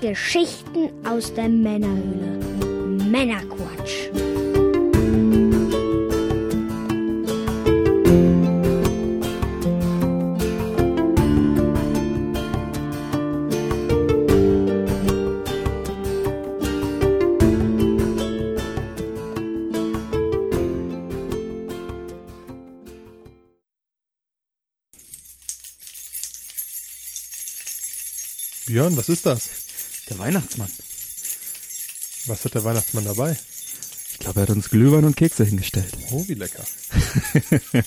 Geschichten aus der Männerhöhle. Männerquatsch. Björn, was ist das? Der Weihnachtsmann. Was hat der Weihnachtsmann dabei? Ich glaube, er hat uns Glühwein und Kekse hingestellt. Oh, wie lecker.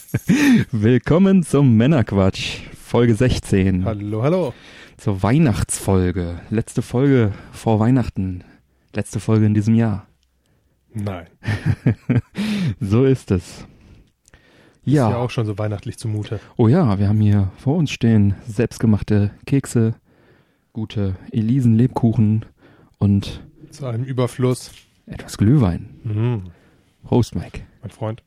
Willkommen zum Männerquatsch, Folge 16. Hallo, hallo. Zur Weihnachtsfolge. Letzte Folge vor Weihnachten. Letzte Folge in diesem Jahr. Nein. So ist es. Ist ja Ja. auch schon so weihnachtlich zumute. Oh ja, wir haben hier vor uns stehen selbstgemachte Kekse, gute Elisen-Lebkuchen und Zu einem Überfluss. etwas Glühwein. Mhm. Prost, Mike. Mein Freund.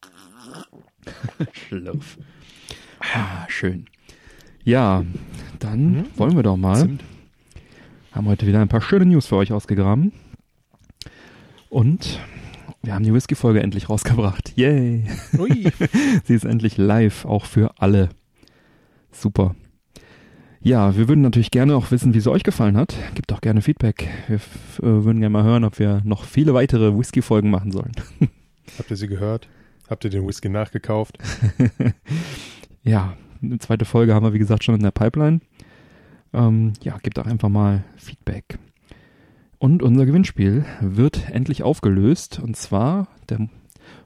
Schlürf. Ah, schön. Ja, dann Mhm. wollen wir doch mal. Zimt. Haben heute wieder ein paar schöne News für euch ausgegraben. Und wir haben die Whisky-Folge endlich rausgebracht. Yay! Ui. Sie ist endlich live, auch für alle. Super. Ja, wir würden natürlich gerne auch wissen, wie es euch gefallen hat. Gebt auch gerne Feedback. Wir äh, würden gerne mal hören, ob wir noch viele weitere Whisky-Folgen machen sollen. Habt ihr sie gehört? Habt ihr den Whisky nachgekauft? Ja, eine zweite Folge haben wir, wie gesagt, schon in der Pipeline. Ähm, ja, gebt auch einfach mal Feedback. Und unser Gewinnspiel wird endlich aufgelöst. Und zwar, der,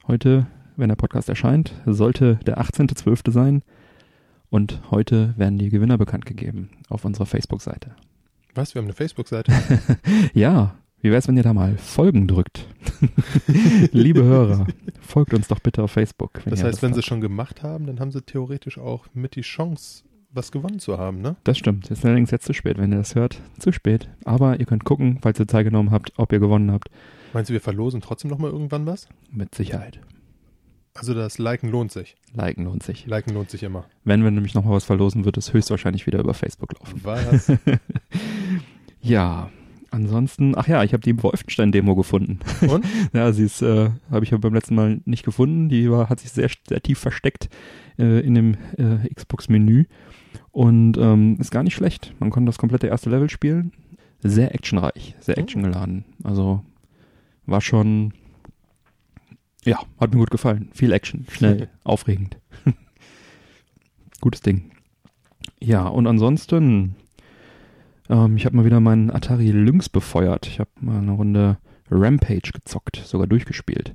heute, wenn der Podcast erscheint, sollte der 18.12. sein. Und heute werden die Gewinner bekannt gegeben auf unserer Facebook-Seite. Was? Wir haben eine Facebook-Seite. Ja, wie wär's, wenn ihr da mal Folgen drückt? Liebe Hörer, folgt uns doch bitte auf Facebook. Das heißt, wenn sie habt. schon gemacht haben, dann haben sie theoretisch auch mit die Chance, was gewonnen zu haben, ne? Das stimmt. Ist allerdings jetzt zu spät, wenn ihr das hört. Zu spät. Aber ihr könnt gucken, falls ihr Zeit genommen habt, ob ihr gewonnen habt. Meinst du, wir verlosen trotzdem nochmal irgendwann was? Mit Sicherheit. Also das Liken lohnt sich. Liken lohnt sich. Liken lohnt sich immer. Wenn wir nämlich nochmal was verlosen, wird es höchstwahrscheinlich wieder über Facebook laufen. Was? Ja, ansonsten, ach ja, ich habe die Wolfenstein-Demo gefunden. Und? Ja, sie ist, äh, habe ich ja beim letzten Mal nicht gefunden. Die war, hat sich sehr, sehr tief versteckt äh, in dem äh, Xbox-Menü und ähm, ist gar nicht schlecht. Man konnte das komplette erste Level spielen. Sehr actionreich, sehr Oh. actiongeladen. Also war schon, ja, hat mir gut gefallen. Viel Action, schnell, aufregend. Gutes Ding. Ja, und ansonsten, ähm, ich habe mal wieder meinen Atari Lynx befeuert. Ich habe mal eine Runde Rampage gezockt, sogar durchgespielt.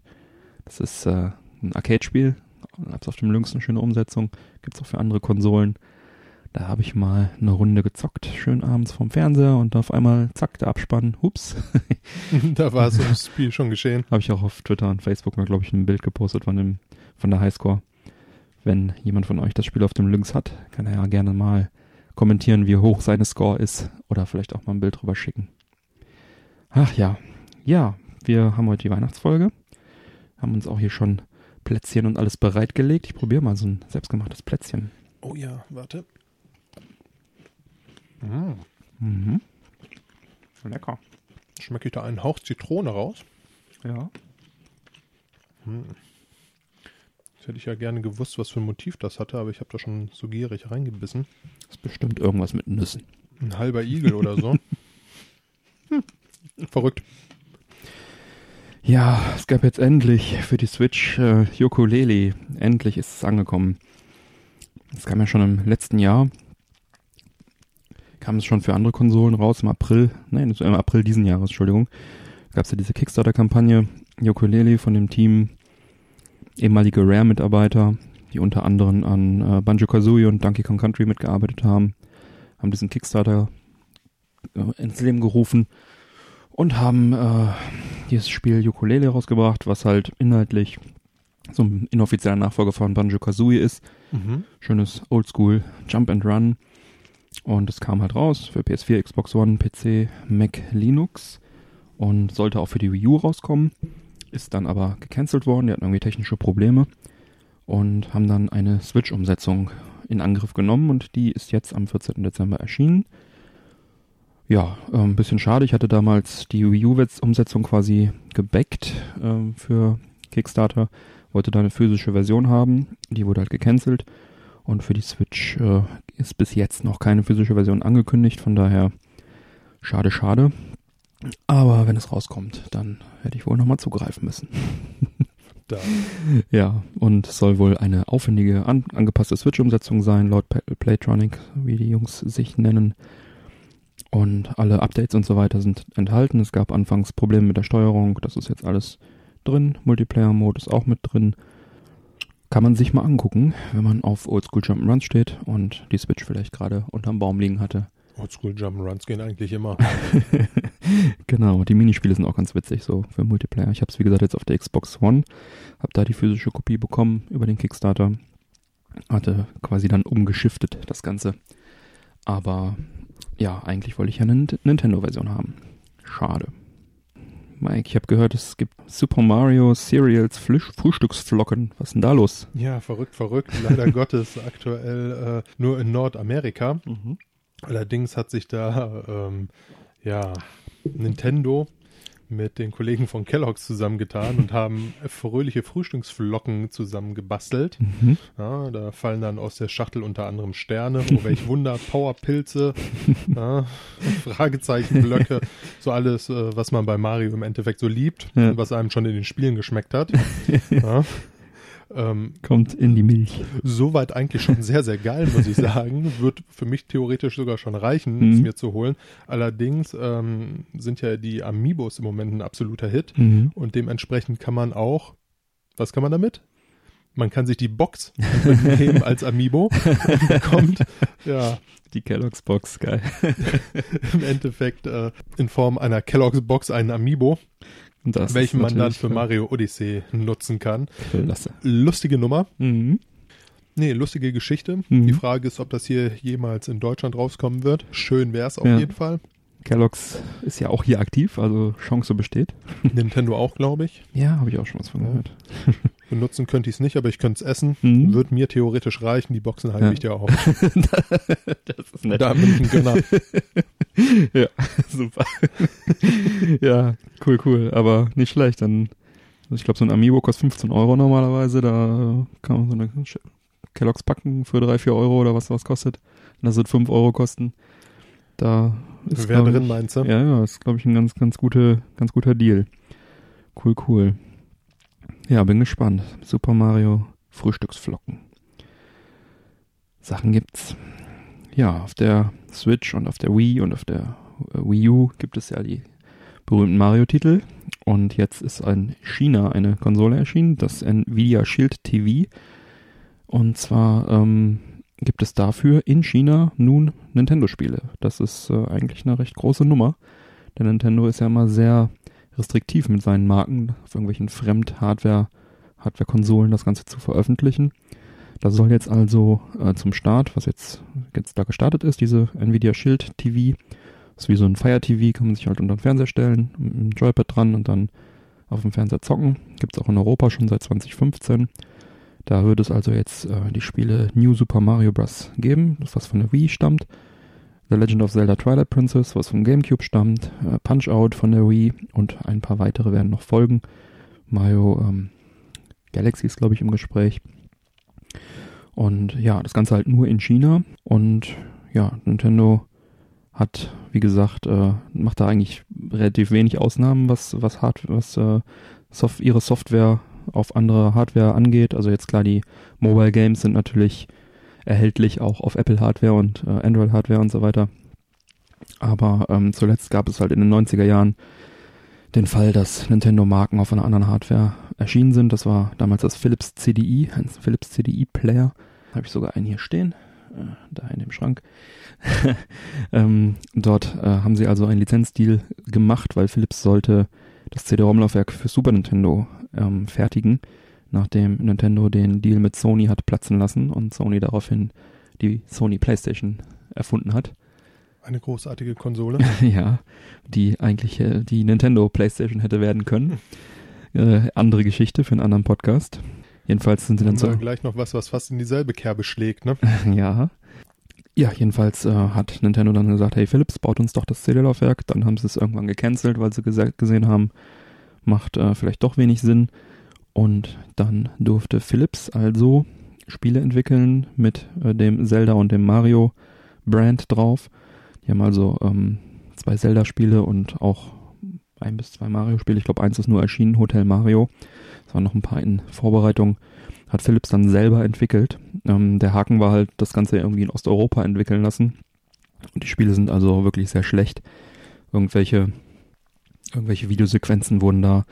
Das ist äh, ein Arcade-Spiel. Hab's auf dem Lynx eine schöne Umsetzung. Gibt's auch für andere Konsolen. Da habe ich mal eine Runde gezockt, schön abends vorm Fernseher und auf einmal zack, der Abspann. Hups. da war es im Spiel schon geschehen. habe ich auch auf Twitter und Facebook mal, glaube ich, ein Bild gepostet von dem, von der Highscore. Wenn jemand von euch das Spiel auf dem Lynx hat, kann er ja gerne mal kommentieren, wie hoch seine Score ist oder vielleicht auch mal ein Bild drüber schicken. Ach ja. Ja, wir haben heute die Weihnachtsfolge. Haben uns auch hier schon Plätzchen und alles bereitgelegt. Ich probiere mal so ein selbstgemachtes Plätzchen. Oh ja, warte. Mm. Mhm. Lecker. Schmecke ich da einen Hauch Zitrone raus? Ja. Hm. Jetzt hätte ich ja gerne gewusst, was für ein Motiv das hatte, aber ich habe da schon so gierig reingebissen. Ist bestimmt irgendwas mit Nüssen. Ein halber Igel oder so. Hm. Verrückt. Ja, es gab jetzt endlich für die Switch äh, Ukulele. Endlich ist es angekommen. Es kam ja schon im letzten Jahr. Kam es schon für andere Konsolen raus im April. Nein, im April diesen Jahres, Entschuldigung. Gab es ja diese Kickstarter-Kampagne Ukulele von dem Team ehemalige Rare-Mitarbeiter, die unter anderem an äh, Banjo-Kazooie und Donkey Kong Country mitgearbeitet haben. Haben diesen Kickstarter äh, ins Leben gerufen und haben äh, dieses Spiel Ukulele rausgebracht, was halt inhaltlich so ein inoffizieller Nachfolger von Banjo-Kazooie ist. Mhm. Schönes Oldschool Jump and Run. Und es kam halt raus für PS4, Xbox One, PC, Mac, Linux und sollte auch für die Wii U rauskommen. Ist dann aber gecancelt worden, die hatten irgendwie technische Probleme und haben dann eine Switch-Umsetzung in Angriff genommen und die ist jetzt am 14. Dezember erschienen. Ja, ein bisschen schade. Ich hatte damals die Wii U-Umsetzung quasi gebackt äh, für Kickstarter. Wollte da eine physische Version haben. Die wurde halt gecancelt. Und für die Switch äh, ist bis jetzt noch keine physische Version angekündigt. Von daher schade, schade. Aber wenn es rauskommt, dann werde ich wohl nochmal zugreifen müssen. Ja, und es soll wohl eine aufwendige, an, angepasste Switch-Umsetzung sein, laut Playtronic, wie die Jungs sich nennen. Und alle Updates und so weiter sind enthalten. Es gab anfangs Probleme mit der Steuerung, das ist jetzt alles drin. Multiplayer-Mode ist auch mit drin. Kann man sich mal angucken, wenn man auf Oldschool Jump'n'Runs steht und die Switch vielleicht gerade unterm Baum liegen hatte. Oldschool Jump'n'Runs gehen eigentlich immer. genau, die Minispiele sind auch ganz witzig, so für Multiplayer. Ich habe es, wie gesagt, jetzt auf der Xbox One, habe da die physische Kopie bekommen über den Kickstarter. Hatte quasi dann umgeschiftet, das Ganze. Aber ja, eigentlich wollte ich ja eine Nint- Nintendo-Version haben. Schade. Mike, ich habe gehört, es gibt Super Mario Cereals Flüsch Frühstücksflocken. Was ist denn da los? Ja, verrückt, verrückt. Leider Gottes aktuell äh, nur in Nordamerika. Allerdings hat sich da ähm, ja Nintendo mit den Kollegen von Kellogg's zusammengetan und haben fröhliche Frühstücksflocken zusammengebastelt. Mhm. Ja, da fallen dann aus der Schachtel unter anderem Sterne, oh welch Wunder, Powerpilze, ja, Fragezeichenblöcke, so alles, äh, was man bei Mario im Endeffekt so liebt Ja. was einem schon in den Spielen geschmeckt hat. Ähm, Kommt in die Milch. Soweit eigentlich schon sehr, sehr geil, muss ich sagen. Wird für mich theoretisch sogar schon reichen, es Mhm. mir zu holen. Allerdings ähm, sind ja die Amiibos im Moment ein absoluter Hit Mhm. und dementsprechend kann man auch, was kann man damit? Man kann sich die Box nehmen als Amiibo und bekommt ja Die Kellogg's Box, geil. im Endeffekt äh, in Form einer Kellogg's Box einen Amiibo, das welchen man dann für Mario Odyssey nutzen kann. Klasse. Lustige Nummer. Mhm. Nee, lustige Geschichte. Mhm. Die Frage ist, ob das hier jemals in Deutschland rauskommen wird. Schön wäre es auf Ja. jeden Fall. Kellogg's ist ja auch hier aktiv, also Chance besteht. Nintendo auch, glaube ich. Ja, habe ich auch schon was von gehört. Benutzen könnte ich es nicht, aber ich könnte es essen. Mhm. Wird mir theoretisch reichen. Die Boxen halte Ja. ich dir auch. das ist Da bin ich ein Gönner. ja, super. ja, cool, cool. Aber nicht schlecht. Dann, also ich glaube, so ein Amiibo kostet 15 Euro normalerweise. Da kann man so eine Kellogg's packen für 3, 4 Euro oder was das kostet. Und das wird 5 Euro kosten. Da ist Wer drin, ich, meinst du? Ja, ja, ist, glaube ich, ein ganz, ganz, gute, ganz guter Deal. Cool, cool. Ja, bin gespannt. Super Mario Frühstücksflocken. Sachen gibt's. Ja, auf der Switch und auf der Wii und auf der äh, Wii U gibt es ja die berühmten Mario-Titel. Und jetzt ist in China eine Konsole erschienen, das Nvidia Shield TV. Und zwar ähm, gibt es dafür in China nun Nintendo-Spiele. Das ist äh, eigentlich eine recht große Nummer. Denn Nintendo ist ja immer sehr restriktiv mit seinen Marken, auf irgendwelchen Fremd-Hardware, Hardware-Konsolen das Ganze zu veröffentlichen. Das soll jetzt also äh, zum Start, was jetzt, jetzt da gestartet ist, diese Nvidia Shield TV, ist wie so ein Fire TV, kann man sich halt unter den Fernseher stellen, mit einem Joypad dran und dann auf dem Fernseher zocken. Gibt es auch in Europa schon seit 2015. Da wird es also jetzt äh, die Spiele New Super Mario Bros. geben, das was von der Wii stammt. The Legend of Zelda Twilight Princess, was vom GameCube stammt, äh, Punch Out von der Wii und ein paar weitere werden noch folgen. Mario ähm, Galaxy ist, glaube ich, im Gespräch. Und ja, das Ganze halt nur in China. Und ja, Nintendo hat, wie gesagt, äh, macht da eigentlich relativ wenig Ausnahmen, was, was, Hard, was äh, Soft ihre Software auf andere Hardware angeht. Also jetzt klar, die Mobile Games sind natürlich erhältlich auch auf Apple Hardware und äh, Android Hardware und so weiter. Aber ähm, zuletzt gab es halt in den 90er Jahren den Fall, dass Nintendo-Marken auf einer anderen Hardware erschienen sind. Das war damals das Philips CDI, ein Philips CDI-Player. Habe ich sogar einen hier stehen, äh, da in dem Schrank. ähm, dort äh, haben sie also einen Lizenzdeal gemacht, weil Philips sollte das CD-ROM-Laufwerk für Super Nintendo ähm, fertigen, nachdem Nintendo den Deal mit Sony hat platzen lassen und Sony daraufhin die Sony PlayStation erfunden hat. Eine großartige Konsole. ja, die eigentlich äh, die Nintendo PlayStation hätte werden können. Äh, andere Geschichte für einen anderen Podcast. Jedenfalls sind sie dann so. gleich noch was, was fast in dieselbe Kerbe schlägt, ne? ja. Ja, jedenfalls äh, hat Nintendo dann gesagt, hey Philips, baut uns doch das CD-Laufwerk. Dann haben sie es irgendwann gecancelt, weil sie gesehen haben, macht äh, vielleicht doch wenig Sinn. Und dann durfte Philips also Spiele entwickeln mit äh, dem Zelda und dem Mario Brand drauf. Die haben also ähm, zwei Zelda-Spiele und auch ein bis zwei Mario-Spiele. Ich glaube, eins ist nur erschienen, Hotel Mario. Es waren noch ein paar in Vorbereitung hat Philips dann selber entwickelt. Ähm, der Haken war halt, das Ganze irgendwie in Osteuropa entwickeln lassen. Und die Spiele sind also wirklich sehr schlecht. Irgendwelche, irgendwelche Videosequenzen wurden da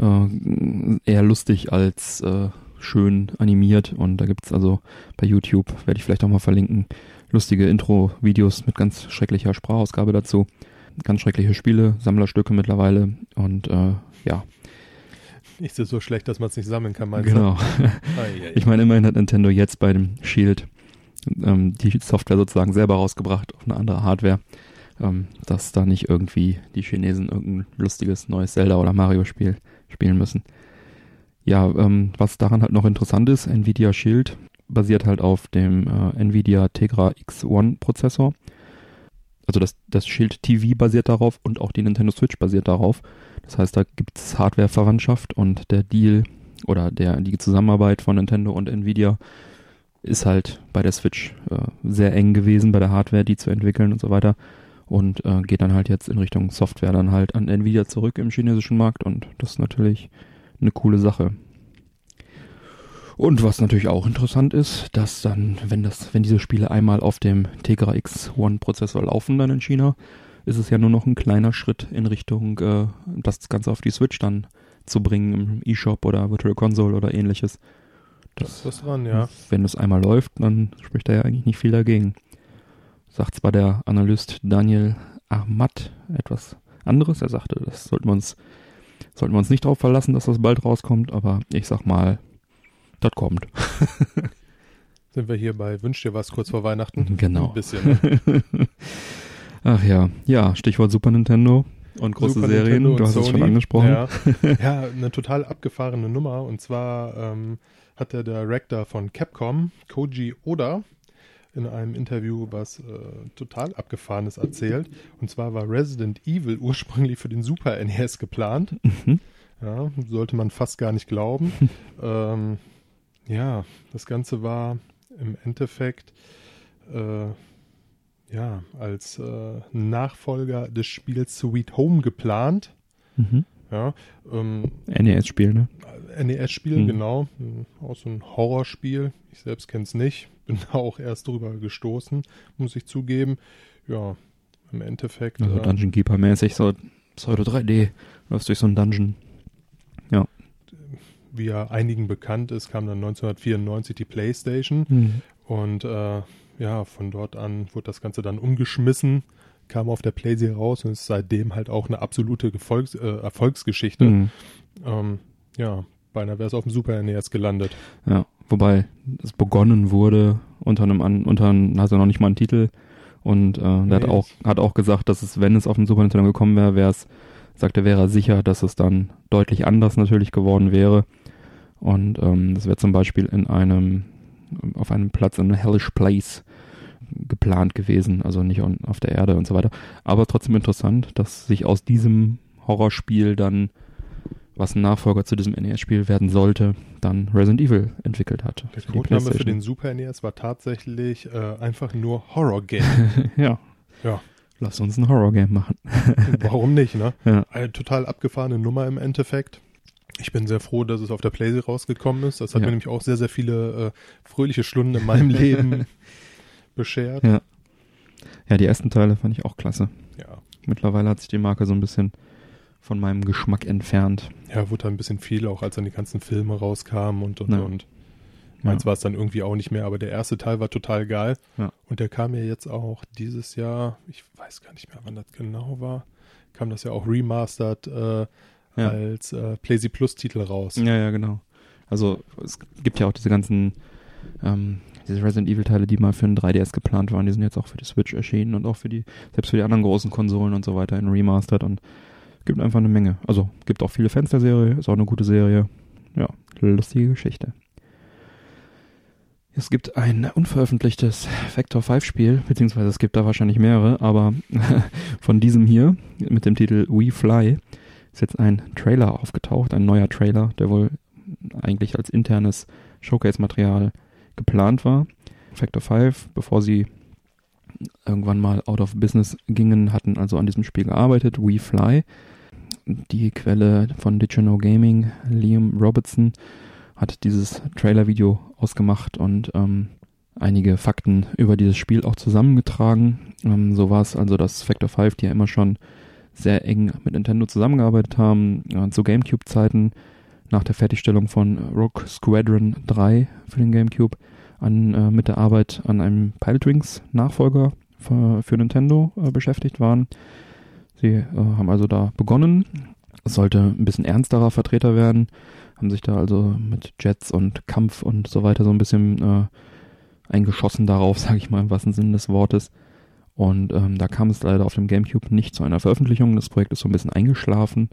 äh, eher lustig als äh, schön animiert. Und da gibt's also bei YouTube, werde ich vielleicht auch mal verlinken, lustige Intro-Videos mit ganz schrecklicher Sprachausgabe dazu. Ganz schreckliche Spiele, Sammlerstücke mittlerweile. Und äh, ja, nicht so schlecht, dass man es nicht sammeln kann, meinst genau. du? ich meine, immerhin hat Nintendo jetzt bei dem Shield ähm, die Software sozusagen selber rausgebracht auf eine andere Hardware, ähm, dass da nicht irgendwie die Chinesen irgendein lustiges neues Zelda oder Mario-Spiel spielen müssen. Ja, ähm, was daran halt noch interessant ist, Nvidia Shield basiert halt auf dem äh, Nvidia Tegra X1 Prozessor. Also das, das Shield TV basiert darauf und auch die Nintendo Switch basiert darauf. Das heißt, da gibt es Hardware-Verwandtschaft und der Deal oder der, die Zusammenarbeit von Nintendo und Nvidia ist halt bei der Switch äh, sehr eng gewesen, bei der Hardware, die zu entwickeln und so weiter. Und äh, geht dann halt jetzt in Richtung Software dann halt an Nvidia zurück im chinesischen Markt und das ist natürlich eine coole Sache. Und was natürlich auch interessant ist, dass dann, wenn das, wenn diese Spiele einmal auf dem Tegra X1 Prozessor laufen dann in China, ist es ja nur noch ein kleiner Schritt in Richtung, äh, das Ganze auf die Switch dann zu bringen im eShop oder Virtual Console oder ähnliches. Das, das ist dran, ja. Wenn es einmal läuft, dann spricht da ja eigentlich nicht viel dagegen. Sagt zwar der Analyst Daniel Ahmad etwas anderes. Er sagte, das sollten wir uns, sollten wir uns nicht darauf verlassen, dass das bald rauskommt, aber ich sag mal, das kommt. Sind wir hier bei Wünsch dir was kurz vor Weihnachten? Genau. Ein bisschen. Ne? Ach ja, ja, Stichwort Super Nintendo und große Super Serien. du hast es schon angesprochen. Ja. ja, eine total abgefahrene Nummer. Und zwar ähm, hat der Director von Capcom, Koji Oda, in einem Interview was äh, total abgefahrenes erzählt. Und zwar war Resident Evil ursprünglich für den Super NES geplant. Mhm. Ja, sollte man fast gar nicht glauben. ähm, ja, das Ganze war im Endeffekt äh, ja, als äh, Nachfolger des Spiels Sweet Home geplant. Mhm. Ja, ähm, NES-Spiel, ne? NES-Spiel, mhm. genau. Auch so ein Horrorspiel. Ich selbst kenne es nicht. Bin auch erst drüber gestoßen, muss ich zugeben. Ja, im Endeffekt. Also äh, Dungeon Keeper-mäßig, so Pseudo 3D. Läufst durch so einen Dungeon. Ja. Wie ja einigen bekannt ist, kam dann 1994 die PlayStation. Mhm. Und äh, ja, von dort an wurde das Ganze dann umgeschmissen, kam auf der Playsee raus und ist seitdem halt auch eine absolute Gefolgs äh, Erfolgsgeschichte. Mhm. Ähm, ja, beinahe wäre es auf dem Super NES gelandet. Ja, wobei es begonnen wurde unter einem, unter einem, also noch nicht mal einen Titel. Und äh, nee, der hat auch, hat auch gesagt, dass es, wenn es auf dem Super Nintendo gekommen wäre, wäre es, sagte, wäre er sicher, dass es dann deutlich anders natürlich geworden wäre. Und ähm, das wäre zum Beispiel in einem, auf einem Platz in Hellish Place geplant gewesen, also nicht auf der Erde und so weiter. Aber trotzdem interessant, dass sich aus diesem Horrorspiel dann, was ein Nachfolger zu diesem NES-Spiel werden sollte, dann Resident Evil entwickelt hat. Der Codename für den Super NES war tatsächlich äh, einfach nur Horror Game. ja. Ja. Lass uns ein Horror Game machen. Warum nicht, ne? Ja. Eine total abgefahrene Nummer im Endeffekt. Ich bin sehr froh, dass es auf der Playsee rausgekommen ist. Das hat ja. mir nämlich auch sehr, sehr viele äh, fröhliche Stunden in meinem Leben beschert. Ja. Ja, die ersten Teile fand ich auch klasse. Ja. Mittlerweile hat sich die Marke so ein bisschen von meinem Geschmack entfernt. Ja, wurde ein bisschen viel, auch als dann die ganzen Filme rauskamen und und ja. und. Meins ja. war es dann irgendwie auch nicht mehr, aber der erste Teil war total geil. Ja. Und der kam ja jetzt auch dieses Jahr, ich weiß gar nicht mehr, wann das genau war, kam das ja auch remastered äh, als äh, PlayZ Plus Titel raus. Ja, ja, genau. Also es gibt ja auch diese ganzen ähm, diese Resident Evil Teile, die mal für ein 3DS geplant waren, die sind jetzt auch für die Switch erschienen und auch für die, selbst für die anderen großen Konsolen und so weiter in Remastered und gibt einfach eine Menge. Also gibt auch viele Fans der Serie, ist auch eine gute Serie. Ja, lustige Geschichte. Es gibt ein unveröffentlichtes Factor 5 Spiel, beziehungsweise es gibt da wahrscheinlich mehrere, aber von diesem hier mit dem Titel We Fly ist jetzt ein Trailer aufgetaucht, ein neuer Trailer, der wohl eigentlich als internes Showcase-Material geplant war. Factor 5, bevor sie irgendwann mal out of business gingen, hatten also an diesem Spiel gearbeitet, We Fly. Die Quelle von Digital Gaming, Liam Robertson, hat dieses Trailer-Video ausgemacht und ähm, einige Fakten über dieses Spiel auch zusammengetragen. Ähm, so war es also, dass Factor 5, die ja immer schon sehr eng mit Nintendo zusammengearbeitet haben, äh, zu GameCube-Zeiten nach der Fertigstellung von Rogue Squadron 3 für den GameCube an, äh, mit der Arbeit an einem Pilot Wings Nachfolger für, für Nintendo äh, beschäftigt waren. Sie äh, haben also da begonnen. Es sollte ein bisschen ernsterer Vertreter werden haben sich da also mit Jets und Kampf und so weiter so ein bisschen äh, eingeschossen darauf, sage ich mal im wahrsten Sinne des Wortes. Und ähm, da kam es leider auf dem GameCube nicht zu einer Veröffentlichung. Das Projekt ist so ein bisschen eingeschlafen.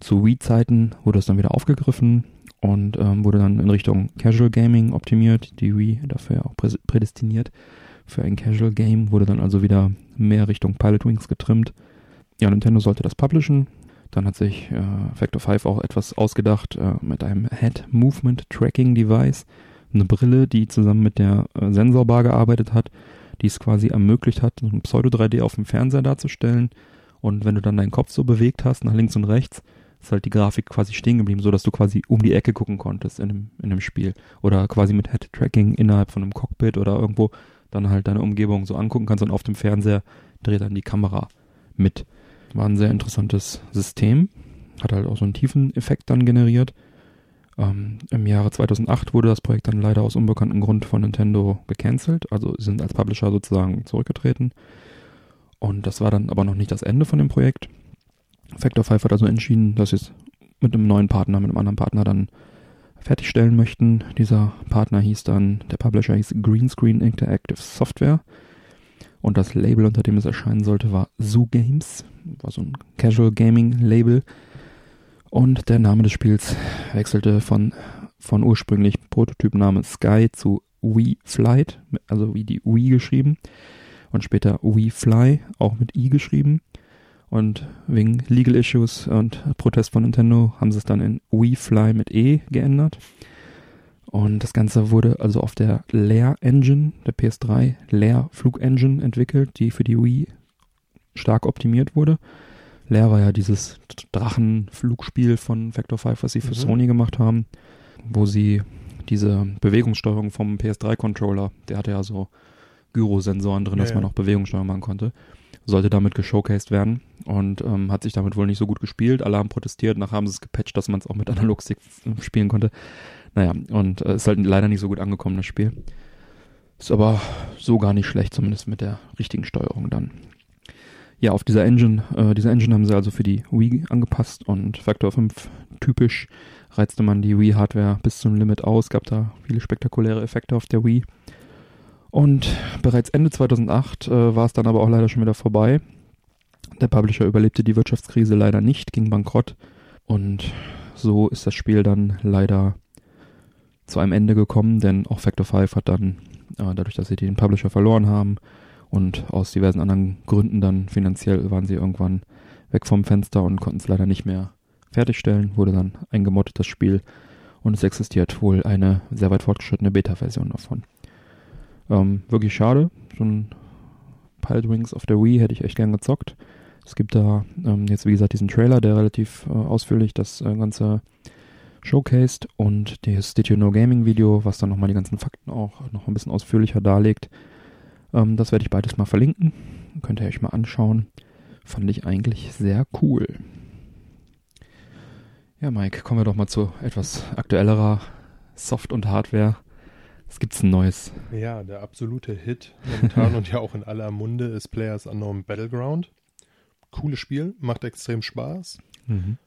Zu Wii-Zeiten wurde es dann wieder aufgegriffen und ähm, wurde dann in Richtung Casual Gaming optimiert. Die Wii dafür auch prädestiniert für ein Casual Game, wurde dann also wieder mehr Richtung Pilot Wings getrimmt. Ja, Nintendo sollte das publishen, dann hat sich äh, Factor 5 auch etwas ausgedacht äh, mit einem Head Movement Tracking Device, eine Brille, die zusammen mit der äh, Sensorbar gearbeitet hat, die es quasi ermöglicht hat, ein Pseudo 3D auf dem Fernseher darzustellen. Und wenn du dann deinen Kopf so bewegt hast, nach links und rechts, ist halt die Grafik quasi stehen geblieben, so dass du quasi um die Ecke gucken konntest in dem, in dem Spiel. Oder quasi mit Head Tracking innerhalb von einem Cockpit oder irgendwo dann halt deine Umgebung so angucken kannst und auf dem Fernseher dreht dann die Kamera mit. War ein sehr interessantes System. Hat halt auch so einen tiefen Effekt dann generiert. Ähm, Im Jahre 2008 wurde das Projekt dann leider aus unbekanntem Grund von Nintendo gecancelt. Also sind als Publisher sozusagen zurückgetreten. Und das war dann aber noch nicht das Ende von dem Projekt. Factor 5 hat also entschieden, dass sie es mit einem neuen Partner, mit einem anderen Partner dann fertigstellen möchten. Dieser Partner hieß dann, der Publisher hieß Greenscreen Interactive Software. Und das Label, unter dem es erscheinen sollte, war Zoo Games. War so ein Casual Gaming Label. Und der Name des Spiels wechselte von, von ursprünglich Prototypname Sky zu Wii Flight, also wie die Wii geschrieben. Und später Wii Fly, auch mit I geschrieben. Und wegen Legal Issues und Protest von Nintendo haben sie es dann in Wii Fly mit E geändert. Und das Ganze wurde also auf der Lair Engine, der PS3 Lair Flug Engine entwickelt, die für die Wii stark optimiert wurde. Lair war ja dieses Drachenflugspiel von Factor 5, was sie für mhm. Sony gemacht haben, wo sie diese Bewegungssteuerung vom PS3-Controller, der hatte ja so Gyrosensoren drin, ja, dass man auch Bewegungssteuerung machen konnte, sollte damit geshowcased werden und ähm, hat sich damit wohl nicht so gut gespielt. Alle haben protestiert, nachher haben sie es gepatcht, dass man es auch mit Analogstick spielen konnte. Naja, und äh, ist halt leider nicht so gut angekommen, das Spiel. Ist aber so gar nicht schlecht, zumindest mit der richtigen Steuerung dann. Ja, auf dieser Engine, äh, diese Engine haben sie also für die Wii angepasst und Factor 5 typisch reizte man die Wii-Hardware bis zum Limit aus, gab da viele spektakuläre Effekte auf der Wii. Und bereits Ende 2008 äh, war es dann aber auch leider schon wieder vorbei. Der Publisher überlebte die Wirtschaftskrise leider nicht, ging bankrott und so ist das Spiel dann leider zu einem Ende gekommen, denn auch Factor 5 hat dann, äh, dadurch, dass sie den Publisher verloren haben und aus diversen anderen Gründen dann finanziell waren sie irgendwann weg vom Fenster und konnten es leider nicht mehr fertigstellen, wurde dann eingemottet das Spiel und es existiert wohl eine sehr weit fortgeschrittene Beta-Version davon. Ähm, wirklich schade, so ein Pilot Wings auf der Wii hätte ich echt gern gezockt. Es gibt da ähm, jetzt wie gesagt diesen Trailer, der relativ äh, ausführlich das äh, ganze showcased und das Did You Know Gaming Video, was dann nochmal die ganzen Fakten auch noch ein bisschen ausführlicher darlegt. Ähm, das werde ich beides mal verlinken. Könnt ihr euch mal anschauen. Fand ich eigentlich sehr cool. Ja, Mike, kommen wir doch mal zu etwas aktuellerer Soft- und Hardware. Es gibt ein neues. Ja, der absolute Hit momentan und ja auch in aller Munde ist Players Unknown Battleground. Cooles Spiel, macht extrem Spaß. Mhm.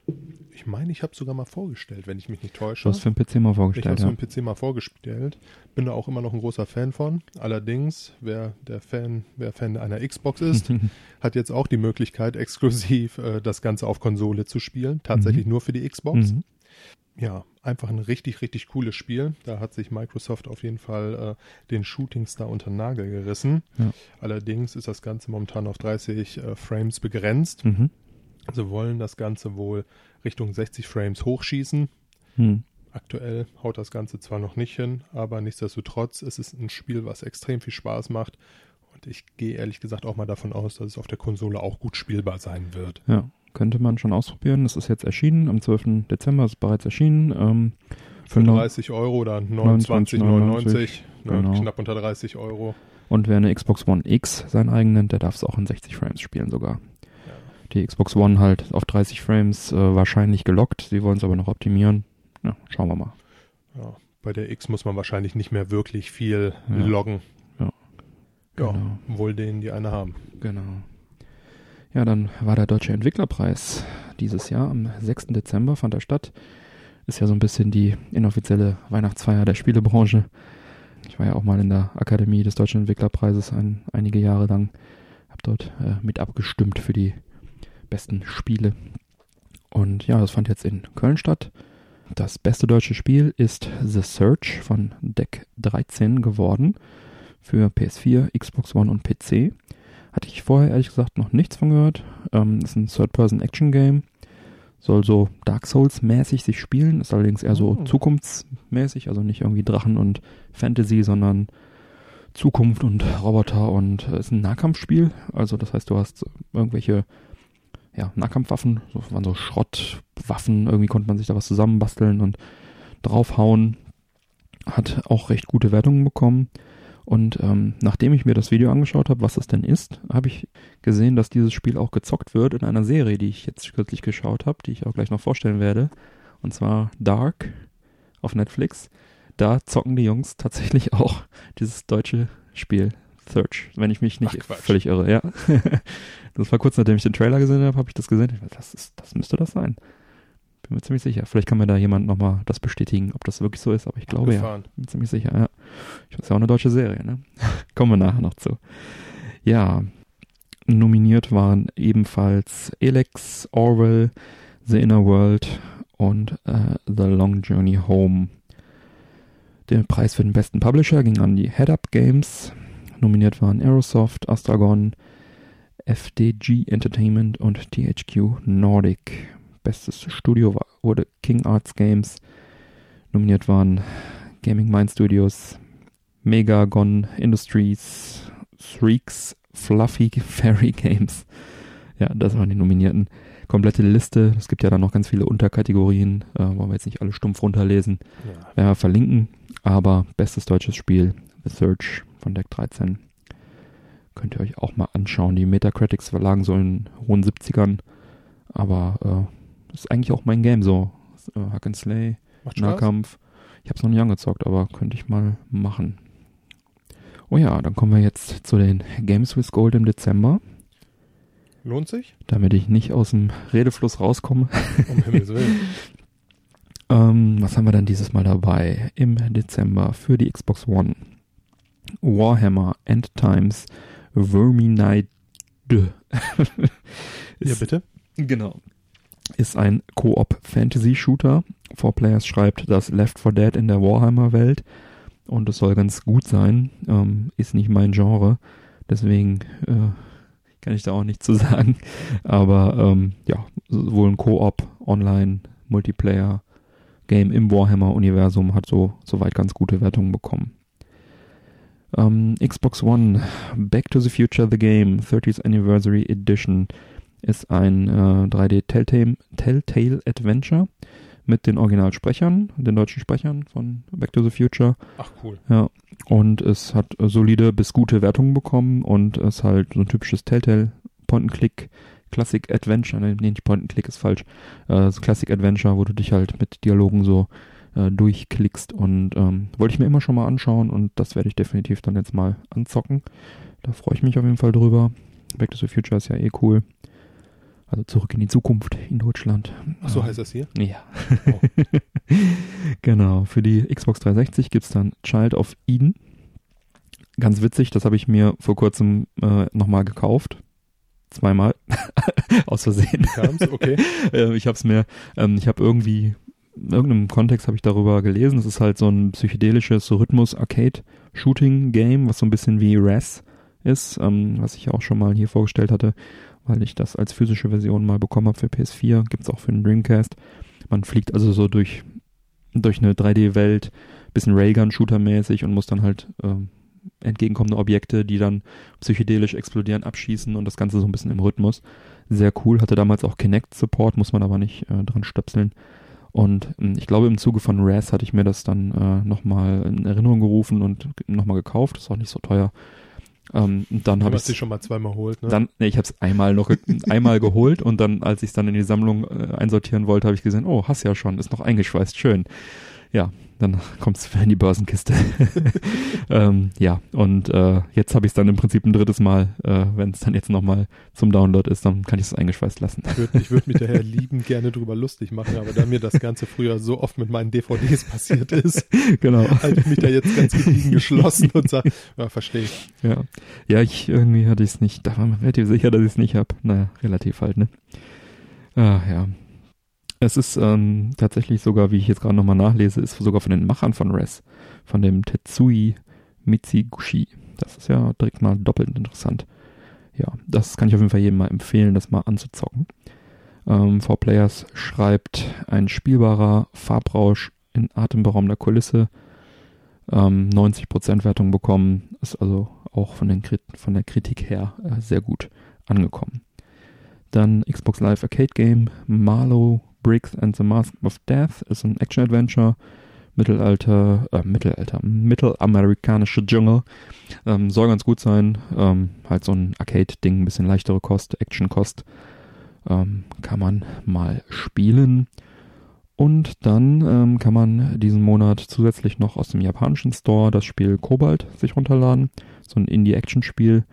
Ich meine, ich habe sogar mal vorgestellt, wenn ich mich nicht täusche. Du hast für den PC mal vorgestellt. Ich habe ja. für den PC mal vorgestellt. Bin da auch immer noch ein großer Fan von. Allerdings, wer der Fan, wer Fan einer Xbox ist, hat jetzt auch die Möglichkeit, exklusiv äh, das Ganze auf Konsole zu spielen. Tatsächlich mhm. nur für die Xbox. Mhm. Ja, einfach ein richtig, richtig cooles Spiel. Da hat sich Microsoft auf jeden Fall äh, den Shootingstar unter den Nagel gerissen. Ja. Allerdings ist das Ganze momentan auf 30 äh, Frames begrenzt. Mhm. Sie wollen das Ganze wohl Richtung 60 Frames hochschießen. Hm. Aktuell haut das Ganze zwar noch nicht hin, aber nichtsdestotrotz ist es ein Spiel, was extrem viel Spaß macht. Und ich gehe ehrlich gesagt auch mal davon aus, dass es auf der Konsole auch gut spielbar sein wird. Ja, könnte man schon ausprobieren. Das ist jetzt erschienen, am 12. Dezember ist es bereits erschienen. Ähm, Für Genau. 30 Euro oder 29,99, 29,99, ne, genau. knapp unter 30 Euro. Und wer eine Xbox One X sein eigen nennt, der darf es auch in 60 Frames spielen sogar. Die Xbox One halt auf 30 Frames äh, wahrscheinlich gelockt. Sie wollen es aber noch optimieren. Ja, schauen wir mal. Ja, bei der X muss man wahrscheinlich nicht mehr wirklich viel Ja. loggen. Ja. Ja, Genau. wohl denen, die eine haben. Genau. Ja, dann war der Deutsche Entwicklerpreis dieses Jahr. Am 6. Dezember fand er statt. Ist ja so ein bisschen die inoffizielle Weihnachtsfeier der Spielebranche. Ich war ja auch mal in der Akademie des Deutschen Entwicklerpreises ein, einige Jahre lang. Hab dort äh, mit abgestimmt für die besten Spiele. Und ja, das fand jetzt in Köln statt. Das beste deutsche Spiel ist The Search von Deck 13 geworden. Für PS4, Xbox One und PC. Hatte ich vorher ehrlich gesagt noch nichts von gehört. Ähm, ist ein Third-Person-Action-Game. Soll so Dark Souls-mäßig sich spielen. Ist allerdings eher so Oh. zukunftsmäßig. Also nicht irgendwie Drachen und Fantasy, sondern Zukunft und Roboter und äh, ist ein Nahkampfspiel. Also das heißt, du hast irgendwelche ja, Nahkampfwaffen. So waren so Schrottwaffen. Irgendwie konnte man sich da was zusammenbasteln und draufhauen. Hat auch recht gute Wertungen bekommen. Und ähm, nachdem ich mir das Video angeschaut habe, was es denn ist, habe ich gesehen, dass dieses Spiel auch gezockt wird in einer Serie, die ich jetzt kürzlich geschaut habe, die ich auch gleich noch vorstellen werde. Und zwar Dark auf Netflix. Da zocken die Jungs tatsächlich auch dieses deutsche Spiel Search, wenn ich mich nicht Ach, völlig irre. Ja, das war kurz nachdem ich den Trailer gesehen habe, habe ich das gesehen. Ich dachte, das, ist, das müsste das sein. Bin mir ziemlich sicher. Vielleicht kann mir da jemand nochmal das bestätigen, ob das wirklich so ist, aber ich glaube ja. Gefahren. Bin ziemlich sicher, ja. Ich weiß ja auch eine deutsche Serie, ne? Kommen wir nachher noch zu. Ja, nominiert waren ebenfalls Elex, Orwell, The Inner World und äh, The Long Journey Home. Der Preis für den besten Publisher ging an die Head Up Games. Nominiert waren Aerosoft, Astragon, FDG Entertainment und THQ Nordic. Bestes Studio war, wurde King Arts Games. Nominiert waren Gaming Mind Studios, Megagon Industries, Shrieks, Fluffy Fairy Games. Ja, das waren die Nominierten. Komplette Liste. Es gibt ja dann noch ganz viele Unterkategorien. Äh, wollen wir jetzt nicht alle stumpf runterlesen. Ja. Werden wir verlinken. Aber bestes deutsches Spiel, The Search von Deck 13. Könnt ihr euch auch mal anschauen. Die Metacritics lagen so in hohen 70ern. Aber äh, ist eigentlich auch mein Game so. Äh, Hack and Slay, Macht Spaß. Nahkampf. Ich habe es noch nie angezockt, aber könnte ich mal machen. Oh ja, dann kommen wir jetzt zu den Games with Gold im Dezember. Lohnt sich? Damit ich nicht aus dem Redefluss rauskomme. Um Himmels Willen. Ähm, was haben wir dann dieses Mal dabei? Im Dezember für die Xbox One. Warhammer End Times Verminide. Ja, bitte? Genau. Ist ein Koop-Fantasy-Shooter. Four Players schreibt das Left 4 Dead in der Warhammer-Welt. Und es soll ganz gut sein. Ähm, ist nicht mein Genre. Deswegen äh, kann ich da auch nichts zu sagen. Aber ähm, ja, wohl ein Koop, Online, Multiplayer, Game im Warhammer-Universum hat so soweit ganz gute Wertungen bekommen. Ähm, Xbox One, Back to the Future The Game, 30th Anniversary Edition ist ein äh, 3D Telltale, Telltale Adventure mit den Originalsprechern, den deutschen Sprechern von Back to the Future. Ach, cool. Ja, und es hat äh, solide bis gute Wertungen bekommen und es ist halt so ein typisches Telltale Point-and-Click Classic Adventure, nee, nicht Point-and-Click ist falsch, äh, Classic Adventure, wo du dich halt mit Dialogen so äh, durchklickst und ähm, wollte ich mir immer schon mal anschauen und das werde ich definitiv dann jetzt mal anzocken. Da freue ich mich auf jeden Fall drüber. Back to the Future ist ja eh cool. Also zurück in die Zukunft in Deutschland. Ach so Ähm, heißt das hier? ja. Oh. genau. Für die Xbox 360 gibt's dann Child of Eden. Ganz witzig, das habe ich mir vor kurzem äh, nochmal gekauft. Zweimal. Aus Versehen. Kam's? Okay. Äh, ich habe es mir, ähm, ich habe irgendwie in irgendeinem Kontext habe ich darüber gelesen. Es ist halt so ein psychedelisches Rhythmus-Arcade-Shooting-Game, was so ein bisschen wie Res ist, ähm, was ich auch schon mal hier vorgestellt hatte, weil ich das als physische Version mal bekommen habe für PS4. Gibt es auch für den Dreamcast. Man fliegt also so durch, durch eine 3D-Welt, bisschen Raygun-Shooter-mäßig und muss dann halt ähm, entgegenkommende Objekte, die dann psychedelisch explodieren, abschießen und das Ganze so ein bisschen im Rhythmus. Sehr cool, hatte damals auch Kinect-Support, muss man aber nicht äh, dran stöpseln. Und äh, ich glaube, im Zuge von Raz hatte ich mir das dann äh, nochmal in Erinnerung gerufen und nochmal gekauft. Ist auch nicht so teuer. Ähm, dann habe ich sie schon mal zweimal geholt, ne? Dann, nee, ich habe es einmal noch einmal geholt und dann, als ich es dann in die Sammlung äh, einsortieren wollte, habe ich gesehen, oh, hast ja schon, ist noch eingeschweißt, schön. Ja, dann kommt es in die Börsenkiste. ähm, ja, und äh, jetzt habe ich es dann im Prinzip ein drittes Mal, äh, wenn es dann jetzt nochmal zum Download ist, dann kann ich es eingeschweißt lassen. Ich würde würd mich daher lieben gerne drüber lustig machen, aber da mir das Ganze früher so oft mit meinen DVDs passiert ist, genau. halte ich mich da jetzt ganz gediegen geschlossen und sage, ja, verstehe ich. Ja. ja, ich irgendwie hatte ich es nicht, da war mir relativ sicher, dass ich es nicht habe. Naja, relativ halt, ne? Ah, ja. Es ist ähm, tatsächlich sogar, wie ich jetzt gerade nochmal nachlese, ist sogar von den Machern von Res, von dem Tetsui Mitsiguchi. Das ist ja direkt mal doppelt interessant. Ja, das kann ich auf jeden Fall jedem mal empfehlen, das mal anzuzocken. Ähm, Players schreibt ein spielbarer Farbrausch in atemberaubender Kulisse. Ähm, 90% Wertung bekommen, ist also auch von, den, von der Kritik her äh, sehr gut angekommen. Dann Xbox Live Arcade Game, Marlow Bricks and the Mask of Death ist ein Action-Adventure. Mittelalter, äh, Mittelalter, mittelamerikanische Dschungel. Ähm, soll ganz gut sein. Ähm, halt so ein Arcade-Ding, ein bisschen leichtere Kost, Action-Kost. Ähm, kann man mal spielen. Und dann ähm, kann man diesen Monat zusätzlich noch aus dem japanischen Store das Spiel Cobalt sich runterladen. So ein Indie-Action-Spiel.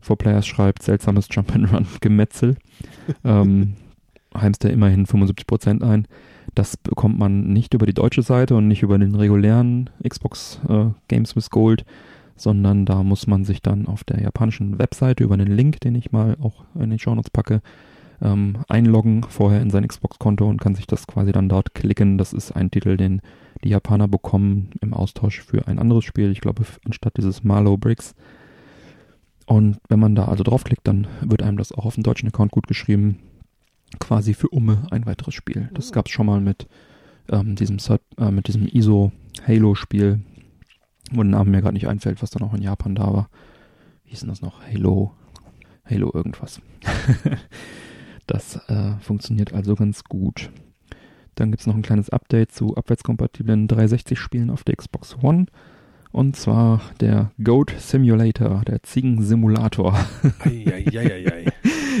For Players schreibt seltsames Jump-and-Run-Gemetzel. ähm, heimst ja immerhin 75% ein. Das bekommt man nicht über die deutsche Seite und nicht über den regulären Xbox äh, Games with Gold, sondern da muss man sich dann auf der japanischen Webseite über den Link, den ich mal auch in den Show Notes packe, ähm, einloggen vorher in sein Xbox-Konto und kann sich das quasi dann dort klicken. Das ist ein Titel, den die Japaner bekommen im Austausch für ein anderes Spiel. Ich glaube, anstatt dieses Marlow Bricks. Und wenn man da also draufklickt, dann wird einem das auch auf dem deutschen Account gut geschrieben quasi für Umme ein weiteres Spiel. Das oh. gab es schon mal mit ähm, diesem äh, mit diesem ISO Halo Spiel, wo der Name mir gerade nicht einfällt, was dann auch in Japan da war. Wie hieß denn das noch? Halo, Halo irgendwas. das äh, funktioniert also ganz gut. Dann gibt es noch ein kleines Update zu abwärtskompatiblen 360-Spielen auf der Xbox One. Und zwar der Goat Simulator, der Ziegen-Simulator.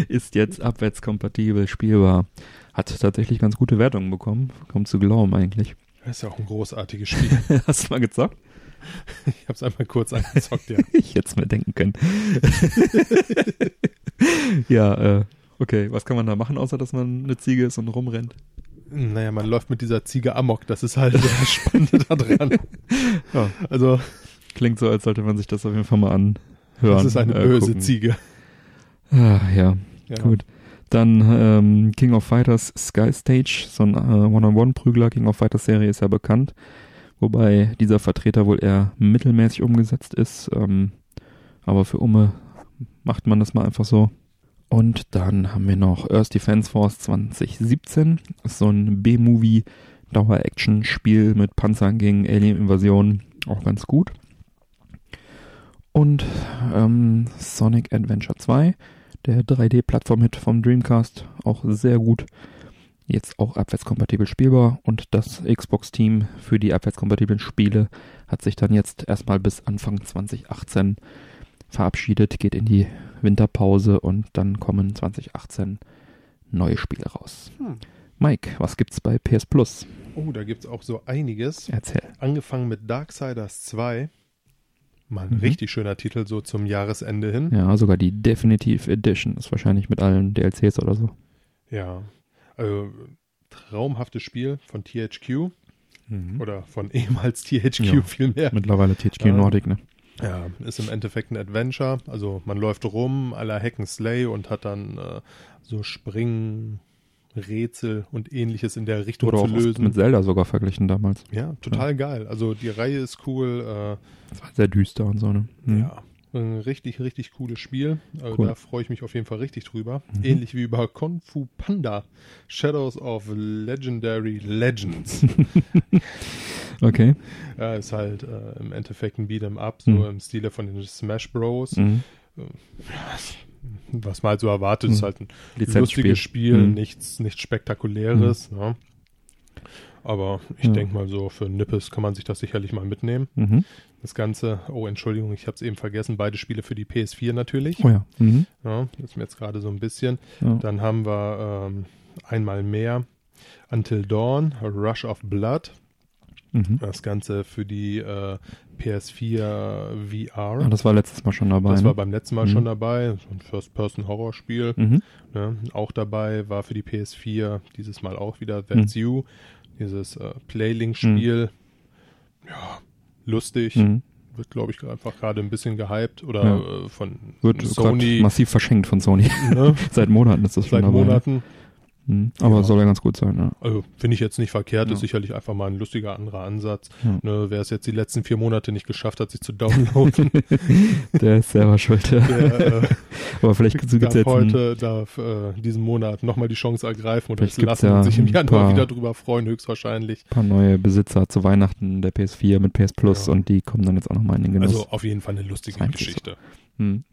ist jetzt abwärtskompatibel spielbar. Hat tatsächlich ganz gute Wertungen bekommen. Kaum zu glauben eigentlich. Das ist ja auch ein großartiges Spiel. Hast du mal gezockt? Ich habe es einmal kurz angezockt, ja. ich hätte es mir denken können. ja, äh, okay. Was kann man da machen, außer dass man eine Ziege ist und rumrennt? Naja, man läuft mit dieser Ziege amok. Das ist halt das Spannende daran. Ja. Also. Klingt so, als sollte man sich das auf jeden Fall mal anhören. Das ist eine äh, böse gucken. Ziege. Ah, ja. ja. gut. Dann ähm, King of Fighters Sky Stage, so ein äh, One-on-One-Prügler. King of Fighters Serie ist ja bekannt. Wobei dieser Vertreter wohl eher mittelmäßig umgesetzt ist. Ähm, aber für Umme macht man das mal einfach so. Und dann haben wir noch Earth Defense Force 2017. Das ist so ein B-Movie Dauer-Action-Spiel mit Panzern gegen Alien-Invasionen. Auch ganz gut. Und ähm, Sonic Adventure 2, der 3D-Plattform-Hit vom Dreamcast, auch sehr gut. Jetzt auch abwärtskompatibel spielbar. Und das Xbox-Team für die abwärtskompatiblen Spiele hat sich dann jetzt erstmal bis Anfang 2018 verabschiedet, geht in die Winterpause und dann kommen 2018 neue Spiele raus. Hm. Mike, was gibt's bei PS Plus? Oh, da gibt's auch so einiges. Erzähl. Angefangen mit Darksiders 2. Mal ein mhm. richtig schöner Titel so zum Jahresende hin. Ja, sogar die Definitive Edition ist wahrscheinlich mit allen DLCs oder so. Ja, also traumhaftes Spiel von THQ mhm. oder von ehemals THQ ja, vielmehr. Mittlerweile THQ äh, Nordic, ne? Ja, ist im Endeffekt ein Adventure. Also man läuft rum, aller Hack and Slay und hat dann äh, so Springen, Rätsel und ähnliches in der Richtung Oder zu auch lösen. mit Zelda sogar verglichen damals. Ja, total geil. Also die Reihe ist cool. Das war sehr düster und so, ne? Äh, Mhm. Ja, ein richtig, richtig cooles Spiel. Also Cool. Da freue ich mich auf jeden Fall richtig drüber. Mhm. Ähnlich wie über Kung Fu Panda. Shadows of Legendary Legends. Okay. ja, ist halt äh, im Endeffekt ein Beat'em Up, so Mhm. im Stile von den Smash Bros. Mhm. Was man halt so erwartet, ist Mhm. halt ein Lizenzspiel. lustiges Spiel, Mhm. nichts, nichts Spektakuläres. Ja. Aber ich Ja. denke mal so, für Nippes kann man sich das sicherlich mal mitnehmen. Mhm. Das Ganze, oh Entschuldigung, ich habe es eben vergessen, beide Spiele für die PS4 natürlich. Oh ja. Mhm. Ja, das ist mir jetzt gerade so ein bisschen. ja. Dann haben wir ähm, einmal mehr Until Dawn, Rush of Blood. Mhm. Das Ganze für die äh, PS4 VR. Ah, das war letztes Mal schon dabei. das ne? war beim letzten Mal Mhm. schon dabei. So ein First-Person-Horror-Spiel. mhm. Ne? Auch dabei war für die PS4 dieses Mal auch wieder That's You. Dieses äh, Playlink-Spiel. Ja, lustig. Mhm. Wird, glaube ich, einfach gerade ein bisschen gehypt. Oder Ja. äh, von Wird Sony. massiv verschenkt von Sony. Ne? Seit Monaten ist das schon Seit ne? Monaten. Mhm. Aber Ja. soll ja ganz gut sein, ja. Also finde ich jetzt nicht verkehrt, Ja. ist sicherlich einfach mal ein lustiger anderer Ansatz. Ne, wer es jetzt die letzten vier Monate nicht geschafft hat, sich zu downloaden, Der ist selber schuld. Ja. der äh, Aber vielleicht gibt es jetzt ein, heute, darf äh, diesen Monat nochmal die Chance ergreifen oder es lassen und sich im ein Januar paar- wieder drüber freuen, höchstwahrscheinlich. paar neue Besitzer zu Weihnachten der PS4 mit PS Plus und die kommen dann jetzt auch nochmal in den Genuss. Also auf jeden Fall eine lustige Geschichte. Mhm.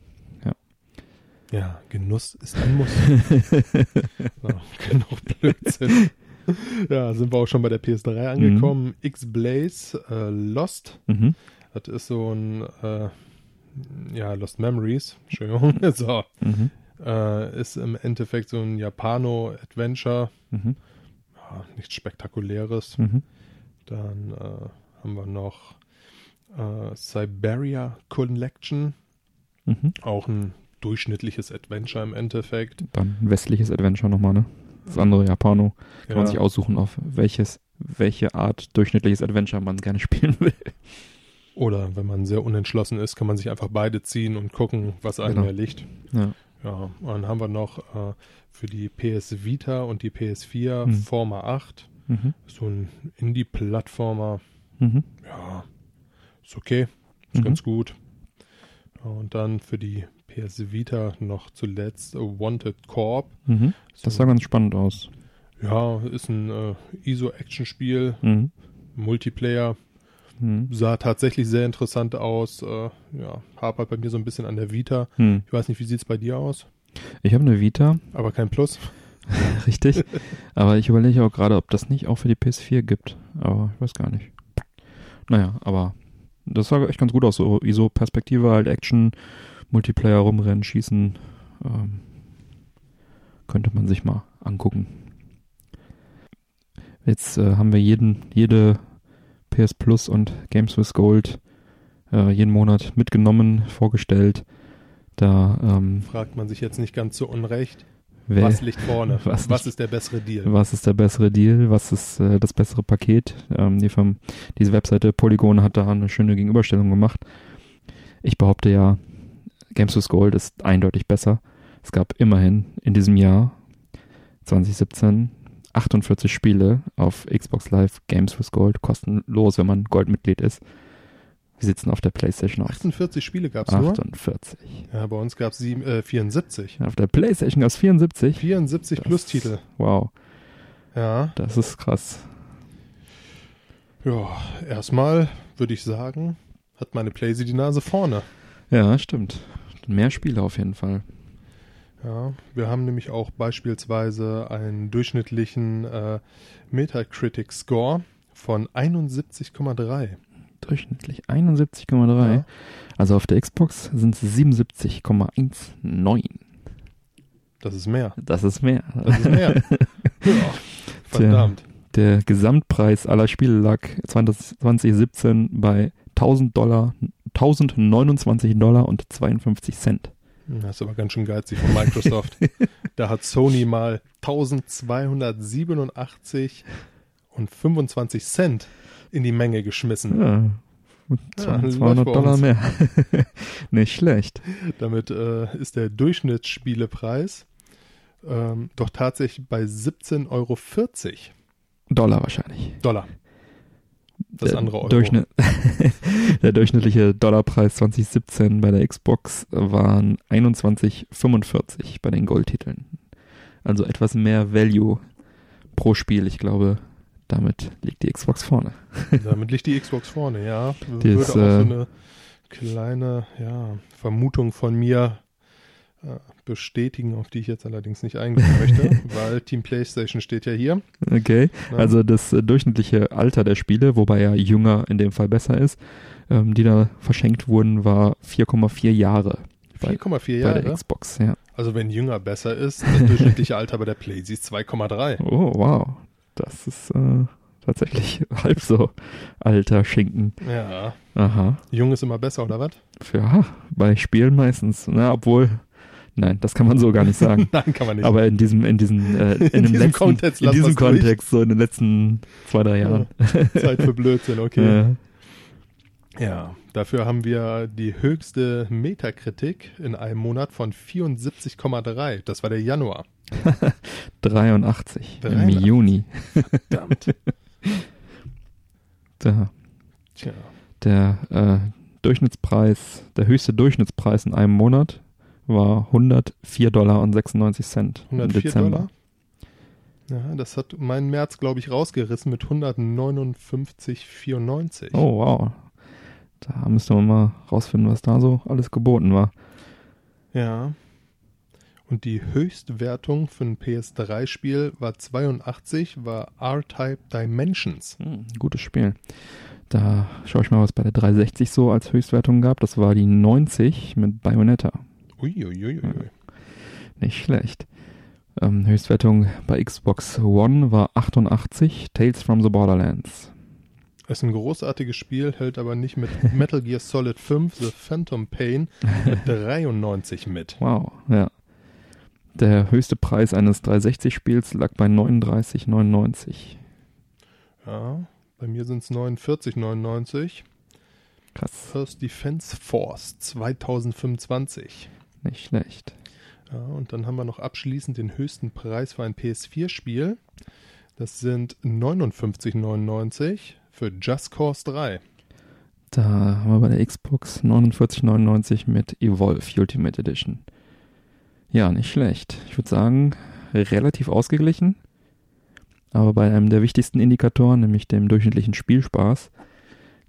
Ja, Genuss ist ein Muss. so, genug Blödsinn. Ja, sind wir auch schon bei der PS3 angekommen. X-Blaze äh, Lost. Mhm. Das ist so ein, äh, ja, Lost Memories. Entschuldigung. so. Mhm. Äh, ist im Endeffekt so ein Japano-Adventure. Mhm. Ja, nichts Spektakuläres. Mhm. Dann äh, haben wir noch äh, Siberia Collection. Mhm. Auch ein durchschnittliches Adventure im Endeffekt. Dann westliches Adventure nochmal, ne? Das andere Japano. Kann man Ja. sich aussuchen, auf welches, welche Art durchschnittliches Adventure man gerne spielen will. Oder wenn man sehr unentschlossen ist, kann man sich einfach beide ziehen und gucken, was einem Genau. mehr liegt. Ja. Ja, und dann haben wir noch äh, für die PS Vita und die PS4 Hm. Forma 8. Mhm. So ein Indie-Plattformer. Mhm. Ja, ist okay. Ist Mhm. ganz gut. Und dann für die PS Vita noch zuletzt Wanted Corp. Mhm. Das sah ganz spannend aus. Ja, ist ein äh, ISO-Action-Spiel, Mhm. Multiplayer. Mhm. Sah tatsächlich sehr interessant aus. Äh, ja, hapert bei mir so ein bisschen an der Vita. Mhm. Ich weiß nicht, wie sieht's bei dir aus? Ich habe eine Vita, Aber kein Plus. richtig. Aber ich überlege auch gerade, ob das nicht auch für die PS4 gibt. Aber ich weiß gar nicht. Naja, aber das sah echt ganz gut aus. So ISO-Perspektive, halt Action, Multiplayer rumrennen, schießen. Ähm, könnte man sich mal angucken. Jetzt äh, haben wir jeden, jede PS Plus und Games with Gold äh, jeden Monat mitgenommen, vorgestellt. Da ähm, Fragt man sich jetzt nicht ganz zu Unrecht. wer, Was liegt vorne? Was Was, ist der bessere Deal? was ist der bessere Deal, was ist äh, das bessere Paket. Ähm, die Firma, diese Webseite Polygon hat da eine schöne Gegenüberstellung gemacht. Ich behaupte ja, Games with Gold ist eindeutig besser. Es gab immerhin in diesem Jahr 2017 48 Spiele auf Xbox Live Games with Gold, kostenlos, wenn man Goldmitglied ist. Wir sitzen auf der PlayStation aus. 48 Spiele gab's nur. 48. Ja, bei uns gab's sieben, äh, 74. Auf der PlayStation gab es 74. 74 Das- plus Titel. Wow, Ja. das ist krass. Ja, erstmal würde ich sagen, hat meine Playsee die Nase vorne. Ja, stimmt. Mehr Spiele auf jeden Fall. Ja, wir haben nämlich auch beispielsweise einen durchschnittlichen äh, Metacritic Score von 71,3. Durchschnittlich 71,3. Ja. Also auf der Xbox sind es 77,19. Das ist mehr. Das ist mehr. Das ist mehr. ja, verdammt. Der Gesamtpreis aller Spiele lag 20, 2017 bei 1000 Dollar, 1029 Dollar und 52 Cent. Das ist aber ganz schön geizig von Microsoft. da hat Sony mal 1287 und 25 Cent in die Menge geschmissen. Ja. Und Ja, läuft 200 bei Dollar mehr. Nicht schlecht. Damit äh, ist der Durchschnittsspielepreis ähm, doch tatsächlich bei 17,40 Euro. Dollar wahrscheinlich. Dollar. Das der andere Euro. Durchschnitt, der durchschnittliche Dollarpreis 2017 bei der Xbox waren 21,45 bei den Goldtiteln. Also etwas mehr Value pro Spiel. Ich glaube, damit liegt die Xbox vorne. Damit liegt die Xbox vorne, ja. Das, Würde auch so äh, eine kleine ja, Vermutung von mir bestätigen, auf die ich jetzt allerdings nicht eingehen möchte, weil Team PlayStation steht ja hier. Okay, Ja. also das äh, durchschnittliche Alter der Spiele, wobei ja jünger in dem Fall besser ist, ähm, die da verschenkt wurden, war 4,4 Jahre. Bei- 4,4 Bei Jahre. der Xbox, ja. Also wenn jünger besser ist, das durchschnittliche Alter bei der PlayStation ist 2,3. Oh, wow. Das ist äh, tatsächlich halb so alter Schinken. Ja. Aha. Jung ist immer besser, oder was? Für, ja, bei Spielen meistens. Na, obwohl, nein, das kann man so gar nicht sagen. Nein, kann man nicht. Aber in diesem, in diesem, äh, in, In dem diesem letzten, Kontext in diesem wir's durch. Kontext, so in den letzten zwei, drei Jahren. Zeit für Blödsinn, okay. Äh, Ja, dafür haben wir die höchste Metakritik in einem Monat von 74,3. Das war der Januar. 83 im 83. Juni. Verdammt. Da, Tja. der äh, Durchschnittspreis, der höchste Durchschnittspreis in einem Monat war 104 Dollar und 96 Cent im 104 Dezember. Dollar? Ja, das hat meinen März, glaube ich, rausgerissen mit 159,94. Oh, wow. Da müsste man mal rausfinden, was da so alles geboten war. Ja. Und die Höchstwertung für ein PS3-Spiel war 82, war R-Type Dimensions. Hm, gutes Spiel. Da schaue ich mal, was bei der 360 so als Höchstwertung gab. Das war die 90 mit Bayonetta. Uiuiuiui. Nicht schlecht. Ähm, Höchstwertung bei Xbox One war 88, Tales from the Borderlands. Ist ein großartiges Spiel, hält aber nicht mit Metal Gear Solid 5 The Phantom Pain mit 93 mit. Wow, ja. Der höchste Preis eines 360-Spiels lag bei 39,99. Ja, bei mir sind es 49,99. Krass, First Defense Force 2025. nicht schlecht. Ja, und dann haben wir noch abschließend den höchsten Preis für ein PS4-Spiel. Das sind 59,99 für Just Cause 3. Da haben wir bei der Xbox 49,99 mit Evolve Ultimate Edition. Ja, nicht schlecht. Ich würde sagen, relativ ausgeglichen. Aber bei einem der wichtigsten Indikatoren, nämlich dem durchschnittlichen Spielspaß,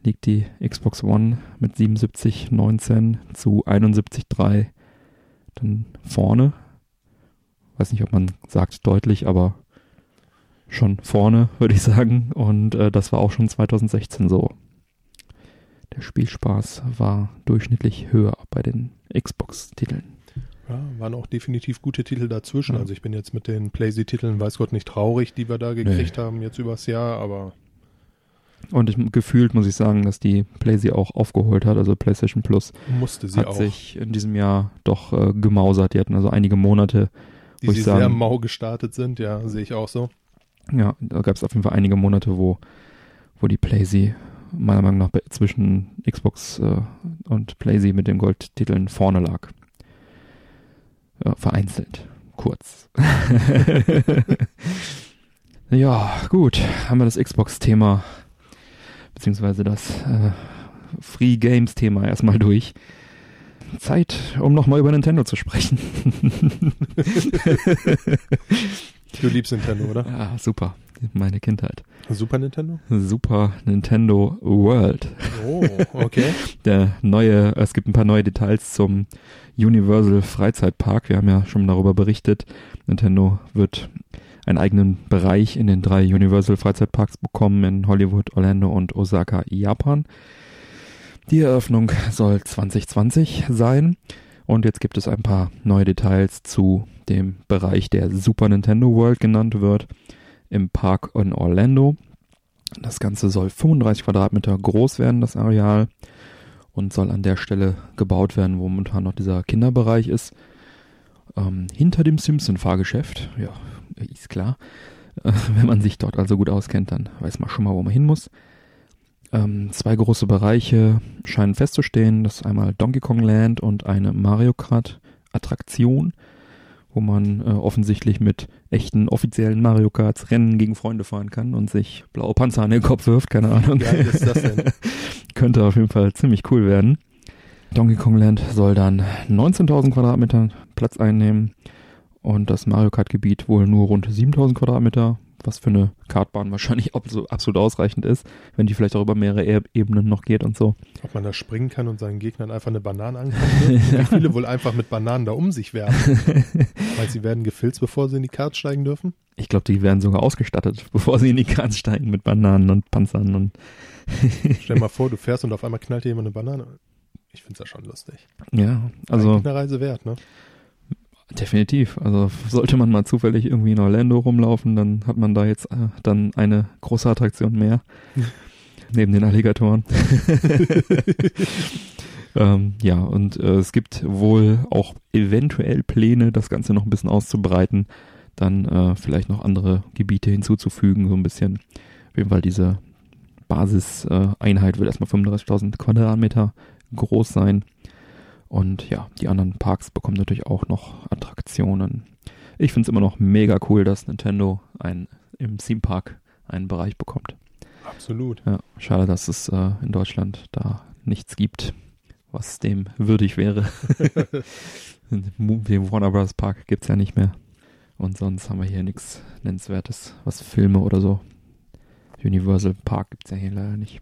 liegt die Xbox One mit 77,19 zu 71,3 dann vorne. Weiß nicht, ob man sagt deutlich, aber schon vorne, würde ich sagen. Und äh, das war auch schon 2016 so. Der Spielspaß war durchschnittlich höher bei den Xbox-Titeln. Ja, waren auch definitiv gute Titel dazwischen. Ja. Also ich bin jetzt mit den PlayStation-Titeln, weiß Gott, nicht traurig, die wir da gekriegt haben, jetzt übers Jahr, aber Und ich, gefühlt muss ich sagen, dass die PlayStation auch aufgeholt hat. Also PlayStation Plus musste sie hat auch. sich in diesem Jahr doch äh, gemausert. Die hatten also einige Monate, die wo sie ich sehr sagen- mau gestartet sind, ja, sehe ich auch so. ja, da gab es auf jeden Fall einige Monate, wo, wo die PlayStation meiner Meinung nach zwischen Xbox äh, und PlayStation mit den Goldtiteln vorne lag. Ja, vereinzelt. Kurz. ja, gut. Haben wir das Xbox-Thema, beziehungsweise das äh, Free Games-Thema erstmal durch. Zeit, um nochmal über Nintendo zu sprechen. Du liebst Nintendo, oder? ja, super. Meine Kindheit. Super Nintendo? Super Nintendo World. Oh, okay. Der neue, es gibt ein paar neue Details zum Universal Freizeitpark. Wir haben ja schon darüber berichtet. Nintendo wird einen eigenen Bereich in den drei Universal Freizeitparks bekommen in Hollywood, Orlando und Osaka, Japan. Die Eröffnung soll 2020 sein. Und jetzt gibt es ein paar neue Details zu dem Bereich, der Super Nintendo World genannt wird, im Park in Orlando. Das Ganze soll 35 Quadratmeter groß werden, das Areal, und soll an der Stelle gebaut werden, wo momentan noch dieser Kinderbereich ist. Ähm, hinter dem Simpson-Fahrgeschäft, ja, ist klar. Äh, wenn man sich dort also gut auskennt, dann weiß man schon mal, wo man hin muss. Ähm, zwei große Bereiche scheinen festzustehen. Das ist einmal Donkey Kong Land und eine Mario Kart Attraktion. wo man äh, offensichtlich mit echten offiziellen Mario Karts Rennen gegen Freunde fahren kann und sich blaue Panzer an den Kopf wirft, keine Ahnung. Wie geil ist das denn? Könnte auf jeden Fall ziemlich cool werden. Donkey Kong Land soll dann 19.000 Quadratmeter Platz einnehmen und das Mario Kart Gebiet wohl nur rund 7.000 Quadratmeter, was für eine Kartbahn wahrscheinlich absolut ausreichend ist, wenn die vielleicht auch über mehrere Ebenen noch geht und so. Ob man da springen kann und seinen Gegnern einfach eine Banane ankommt. Wie viele wohl einfach mit Bananen da um sich werfen. Weil sie werden gefilzt, bevor sie in die Karts steigen dürfen? Ich glaube, die werden sogar ausgestattet, bevor sie in die Karts steigen mit Bananen und Panzern und Stell dir mal vor, du fährst und auf einmal knallt dir jemand eine Banane. Ich finde es ja schon lustig. Ja, also. Eine Reise wert, ne? Definitiv. Also sollte man mal zufällig irgendwie in Orlando rumlaufen, dann hat man da jetzt äh, dann eine große Attraktion mehr. neben den Alligatoren. ähm, ja, und äh, es gibt wohl auch eventuell Pläne, das Ganze noch ein bisschen auszubreiten, dann äh, vielleicht noch andere Gebiete hinzuzufügen, so ein bisschen. Auf jeden Fall diese Basiseinheit wird erstmal 35.000 Quadratmeter groß sein. Und ja, die anderen Parks bekommen natürlich auch noch Attraktionen. Ich finde es immer noch mega cool, dass Nintendo ein, im Theme Park einen Bereich bekommt. Absolut. Ja, schade, dass es äh, in Deutschland da nichts gibt, was dem würdig wäre. Den Warner Bros. Park gibt es ja nicht mehr. Und sonst haben wir hier nichts Nennenswertes, was Filme oder so. Universal Park gibt es ja hier leider nicht.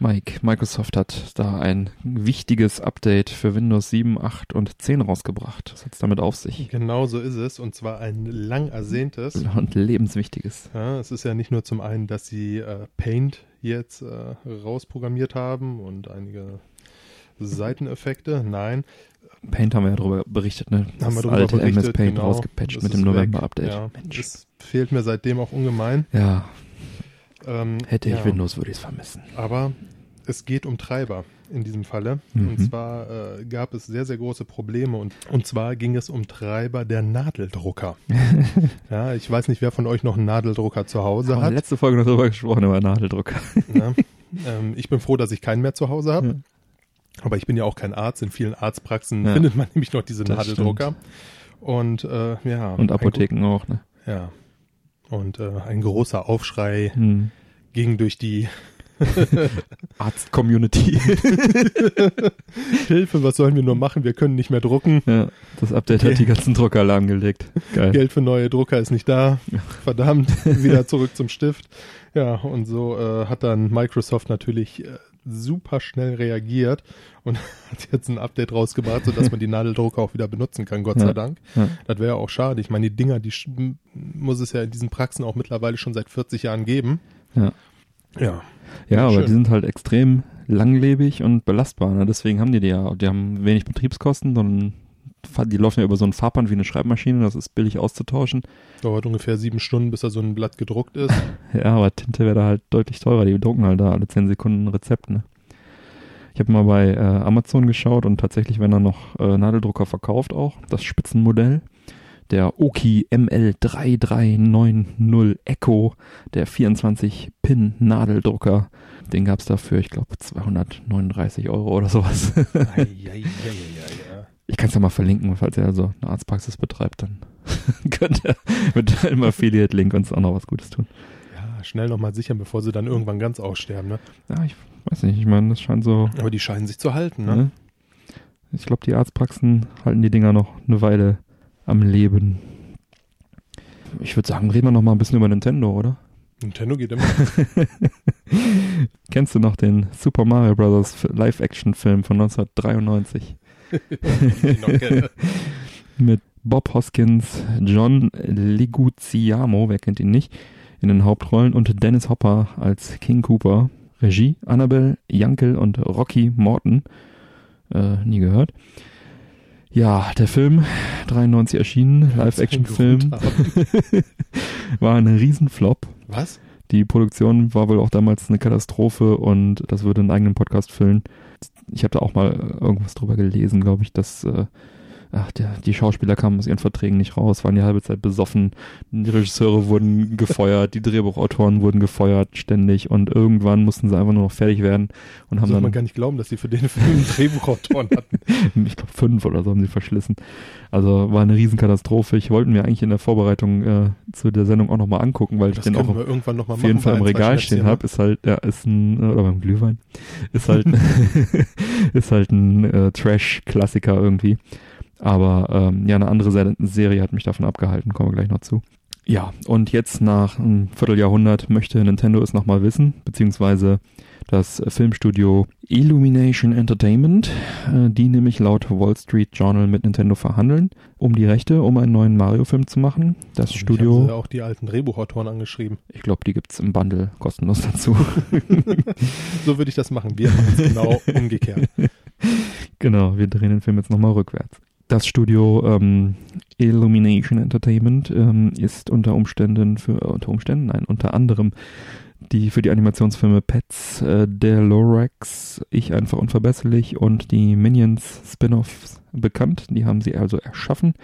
Mike, Microsoft hat da ein wichtiges Update für Windows 7, 8 und 10 rausgebracht. Was hat es damit auf sich? Genau so ist es und zwar ein lang ersehntes. Und lebenswichtiges. Ja, es ist ja nicht nur zum einen, dass sie äh, Paint jetzt äh, rausprogrammiert haben und einige Seiteneffekte. Nein. Paint haben wir ja darüber berichtet, ne? Das haben wir darüber alte berichtet, MS Paint genau. rausgepatcht mit dem. November-Update. Ja, Mensch. das fehlt mir seitdem auch ungemein. Ja, Ähm, hätte ich ja. Windows, würde ich es vermissen. Aber es geht um Treiber in diesem Falle. Mhm. Und zwar äh, gab es sehr, sehr große Probleme. Und, und zwar ging es um Treiber der Nadeldrucker. ja, ich weiß nicht, wer von euch noch einen Nadeldrucker zu Hause Haben hat. letzte Folge noch drüber gesprochen, über Nadeldrucker. Ja. Ähm, ich bin froh, dass ich keinen mehr zu Hause habe. Ja. Aber ich bin ja auch kein Arzt. In vielen Arztpraxen findet man nämlich noch diese Das Nadeldrucker. Und äh, ja. Und Apotheken auch, ne? Ja. Und äh, ein großer Aufschrei Hm. ging durch die Arzt-Community. Hilfe, was sollen wir nur machen? Wir können nicht mehr drucken. ja, das Update hat die ganzen Drucker lahmgelegt. Geil. Geld für neue Drucker ist nicht da. Verdammt, wieder zurück zum Stift. Ja, und so äh, hat dann Microsoft natürlich äh, super schnell reagiert und hat jetzt ein Update rausgebracht, sodass man die Nadeldrucker auch wieder benutzen kann, Gott Ja. sei Dank. Ja. Das wäre ja auch schade. Ich meine, die Dinger, die muss es ja in diesen Praxen auch mittlerweile schon seit 40 Jahren geben. Ja. Ja, Ja, aber Schön. die sind halt extrem langlebig und belastbar. Ne? Deswegen haben die die ja. Die haben wenig Betriebskosten, sondern die laufen ja über so ein Fahrband wie eine Schreibmaschine. Das ist billig auszutauschen. dauert ungefähr sieben Stunden, bis da so ein Blatt gedruckt ist. Ja, aber Tinte wäre da halt deutlich teurer. Die drucken halt da alle 10 Sekunden ein Rezept, ne? Ich habe mal bei äh, Amazon geschaut und tatsächlich werden da noch äh, Nadeldrucker verkauft auch. Das Spitzenmodell. Der Oki ML3390 Echo, der 24-Pin-Nadeldrucker. Den gab's dafür, ich glaube, 239 Euro oder sowas. Eieieiei, ja. Ich kann es ja mal verlinken, falls ihr also eine Arztpraxis betreibt, dann könnt ihr mit einem Affiliate-Link uns auch noch was Gutes tun. ja, schnell nochmal sichern, bevor sie dann irgendwann ganz aussterben. Ne? Ja, ich weiß nicht, ich meine, das scheint so. Aber die scheinen sich zu halten. Ne? Ne? Ich glaube, die Arztpraxen halten die Dinger noch eine Weile am Leben. Ich würde sagen, reden wir noch mal ein bisschen über Nintendo, oder? Nintendo geht immer. Kennst du noch den Super Mario Bros. Live-Action-Film von 1993? Mit Bob Hoskins, John Leguizamo, wer kennt ihn nicht, in den Hauptrollen und Dennis Hopper als King Cooper. Regie Annabelle Jankel und Rocky Morton. Äh, nie gehört. Ja, der Film, 93 erschienen, Live-Action-Film, war ein Riesenflop. Was? Die Produktion war wohl auch damals eine Katastrophe und das würde einen eigenen Podcast füllen. Ich habe da auch mal irgendwas drüber gelesen, glaube ich, dass äh, ach, der, die Schauspieler kamen aus ihren Verträgen nicht raus, waren die halbe Zeit besoffen, die Regisseure wurden gefeuert, die Drehbuchautoren wurden gefeuert ständig und irgendwann mussten sie einfach nur noch fertig werden und haben Sollte dann, man gar nicht glauben, dass sie für den Film Drehbuchautoren hatten. ich glaube fünf oder so haben sie verschlissen. Also war eine Riesenkatastrophe. Ich wollte mir eigentlich in der Vorbereitung äh, zu der Sendung auch nochmal angucken, weil ich Das den können auch irgendwann nochmal auf machen. jeden Fall im Regal stehen Schnäpschen, habe, ist halt, ja, ist ein, oder beim Glühwein, ist halt, ist halt ein äh, Trash-Klassiker irgendwie. Aber ähm, ja, eine andere Se Serie hat mich davon abgehalten, kommen wir gleich noch zu. Ja, und jetzt nach einem Vierteljahrhundert möchte Nintendo es nochmal wissen, beziehungsweise das Filmstudio Illumination Entertainment, äh, die nämlich laut Wall Street Journal mit Nintendo verhandeln, um die Rechte, um einen neuen Mario-Film zu machen. Das Hoffentlich Studio Haben sie auch die alten Drehbuchautoren angeschrieben. ich glaube, die gibt's im Bundle kostenlos dazu. So würde ich das machen. Wir machen es genau umgekehrt. genau, wir drehen den Film jetzt nochmal rückwärts. Das Studio ähm, Illumination Entertainment ähm, ist unter Umständen für, äh, unter Umständen, nein, unter anderem die für die Animationsfilme Pets, äh, der Lorax, Ich einfach unverbesserlich und die Minions Spin-offs bekannt. Die haben sie also erschaffen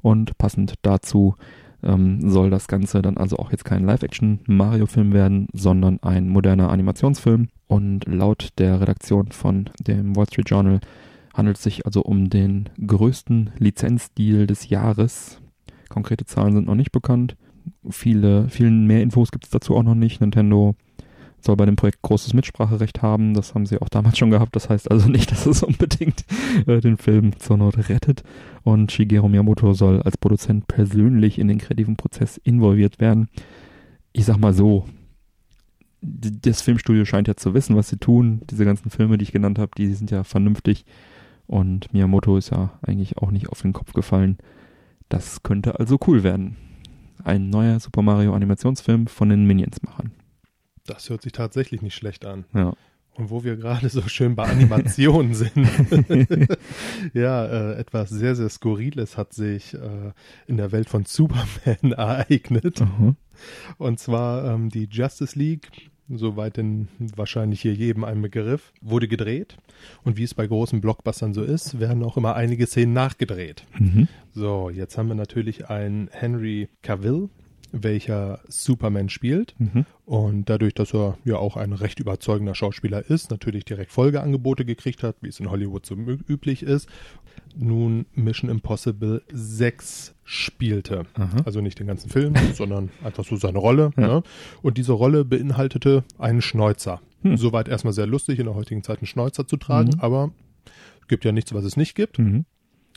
und passend dazu ähm, soll das Ganze dann also auch jetzt kein Live-Action-Mario-Film werden, sondern ein moderner Animationsfilm. Und laut der Redaktion von dem Wall Street Journal handelt sich also um den größten Lizenzdeal des Jahres. Konkrete Zahlen sind noch nicht bekannt. Viele, vielen mehr Infos gibt es dazu auch noch nicht. Nintendo soll bei dem Projekt großes Mitspracherecht haben. Das haben sie auch damals schon gehabt. Das heißt also nicht, dass es unbedingt äh, den Film zur Not rettet. Und Shigeru Miyamoto soll als Produzent persönlich in den kreativen Prozess involviert werden. Ich sag mal so, das Filmstudio scheint ja zu wissen, was sie tun. Diese ganzen Filme, die ich genannt habe, die sind ja vernünftig. Und Miyamoto ist ja eigentlich auch nicht auf den Kopf gefallen. Das könnte also cool werden. Ein neuer Super Mario Animationsfilm von den Minions-Machern. Das hört sich tatsächlich nicht schlecht an. Ja. Und wo wir gerade so schön bei Animationen sind, ja, äh, etwas sehr, sehr Skurriles hat sich äh, in der Welt von Superman ereignet. Aha. Und zwar ähm, die Justice League, soweit denn wahrscheinlich hier jedem ein Begriff, wurde gedreht. Und wie es bei großen Blockbustern so ist, werden auch immer einige Szenen nachgedreht. Mhm. So, jetzt haben wir natürlich einen Henry Cavill, welcher Superman spielt. Mhm. Und dadurch, dass er ja auch ein recht überzeugender Schauspieler ist, natürlich direkt Folgeangebote gekriegt hat, wie es in Hollywood so üblich ist, nun Mission Impossible 6 spielte. Aha. Also nicht den ganzen Film, sondern einfach so seine Rolle. Ja. Ne? Und diese Rolle beinhaltete einen Schnäuzer. Hm. Soweit erstmal sehr lustig, in der heutigen Zeit einen Schnäuzer zu tragen, Mhm. aber gibt ja nichts, was es nicht gibt. Mhm.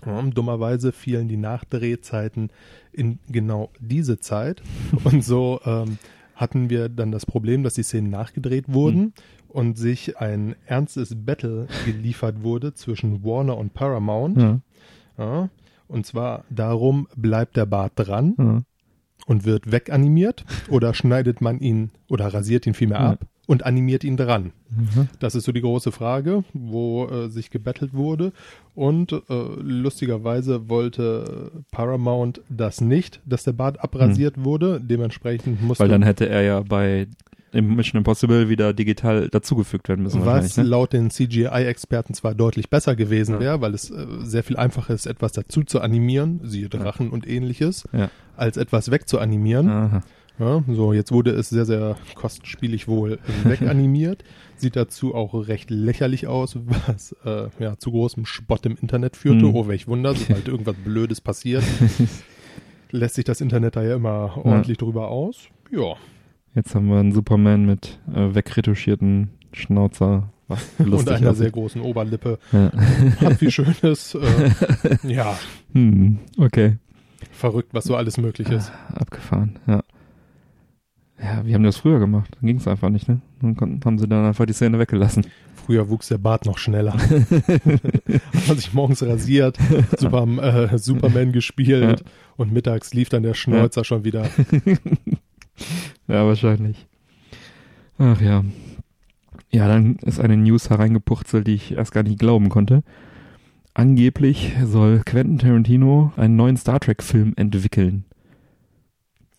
Dummerweise fielen die Nachdrehzeiten in genau diese Zeit. Und so ähm, hatten wir dann das Problem, dass die Szenen nachgedreht wurden Mhm. und sich ein ernstes Battle geliefert wurde zwischen Warner und Paramount. Ja. Ja, und zwar darum, bleibt der Bart dran Ja. und wird weganimiert oder schneidet man ihn oder rasiert ihn vielmehr ab und animiert ihn dran. Mhm. Das ist so die große Frage, wo äh, sich gebettelt wurde. Und äh, lustigerweise wollte Paramount das nicht, dass der Bart abrasiert wurde. Dementsprechend musste Weil dann hätte er ja bei im Mission Impossible wieder digital dazugefügt werden müssen was. Ne? laut den CGI-Experten zwar deutlich besser gewesen Ja. wäre, weil es äh, sehr viel einfacher ist, etwas dazu zu animieren, siehe Drachen und ähnliches, Ja. als etwas wegzuanimieren. Aha. Ja, so, jetzt wurde es sehr, sehr kostenspielig wohl weganimiert. Sieht dazu auch recht lächerlich aus, was äh, ja, zu großem Spott im Internet führte. Hm. Oh, welch Wunder, sobald irgendwas Blödes passiert, lässt sich das Internet da ja immer ordentlich drüber aus. Ja, Jetzt haben wir einen Superman mit äh, wegretuschierten Schnauzer. Was und lustig einer aussieht. sehr großen Oberlippe. Ja. Hat viel Schönes. Äh, ja, Hm, okay. verrückt, was so alles möglich ist. Abgefahren, ja. Ja, wie haben das früher gemacht? Dann ging es einfach nicht, ne? Dann konnten, haben sie dann einfach die Szene weggelassen. Früher wuchs der Bart noch schneller. Hat man sich morgens rasiert, Super, äh, Superman gespielt und mittags lief dann der Schnäuzer schon wieder. Ja, wahrscheinlich. Ach ja. Ja, dann ist eine News hereingepurzelt, die ich erst gar nicht glauben konnte. Angeblich soll Quentin Tarantino einen neuen Star Trek-Film entwickeln.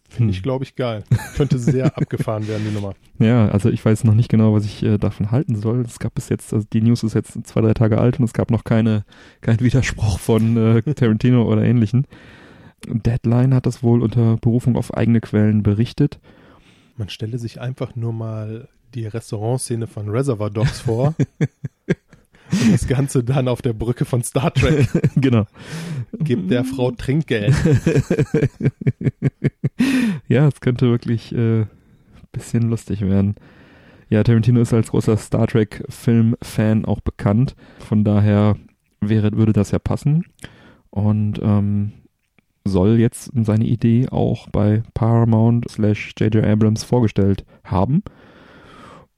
Finde ich, glaube ich, geil. Könnte sehr abgefahren werden, die Nummer. Ja, also ich weiß noch nicht genau, was ich äh, davon halten soll. Es gab bis jetzt, also die News ist jetzt zwei, drei Tage alt und es gab noch keine, keinen Widerspruch von äh, Tarantino oder ähnlichen. Deadline hat das wohl unter Berufung auf eigene Quellen berichtet. Man stelle sich einfach nur mal die Restaurantszene von Reservoir Dogs vor. und das Ganze dann auf der Brücke von Star Trek. genau. Gibt der Frau Trinkgeld. ja, es könnte wirklich äh, bisschen lustig werden. Ja, Tarantino ist als großer Star Trek-Film-Fan auch bekannt. Von daher wäre, würde das ja passen. Und ähm, soll jetzt seine Idee auch bei Paramount slash J.J. Abrams vorgestellt haben.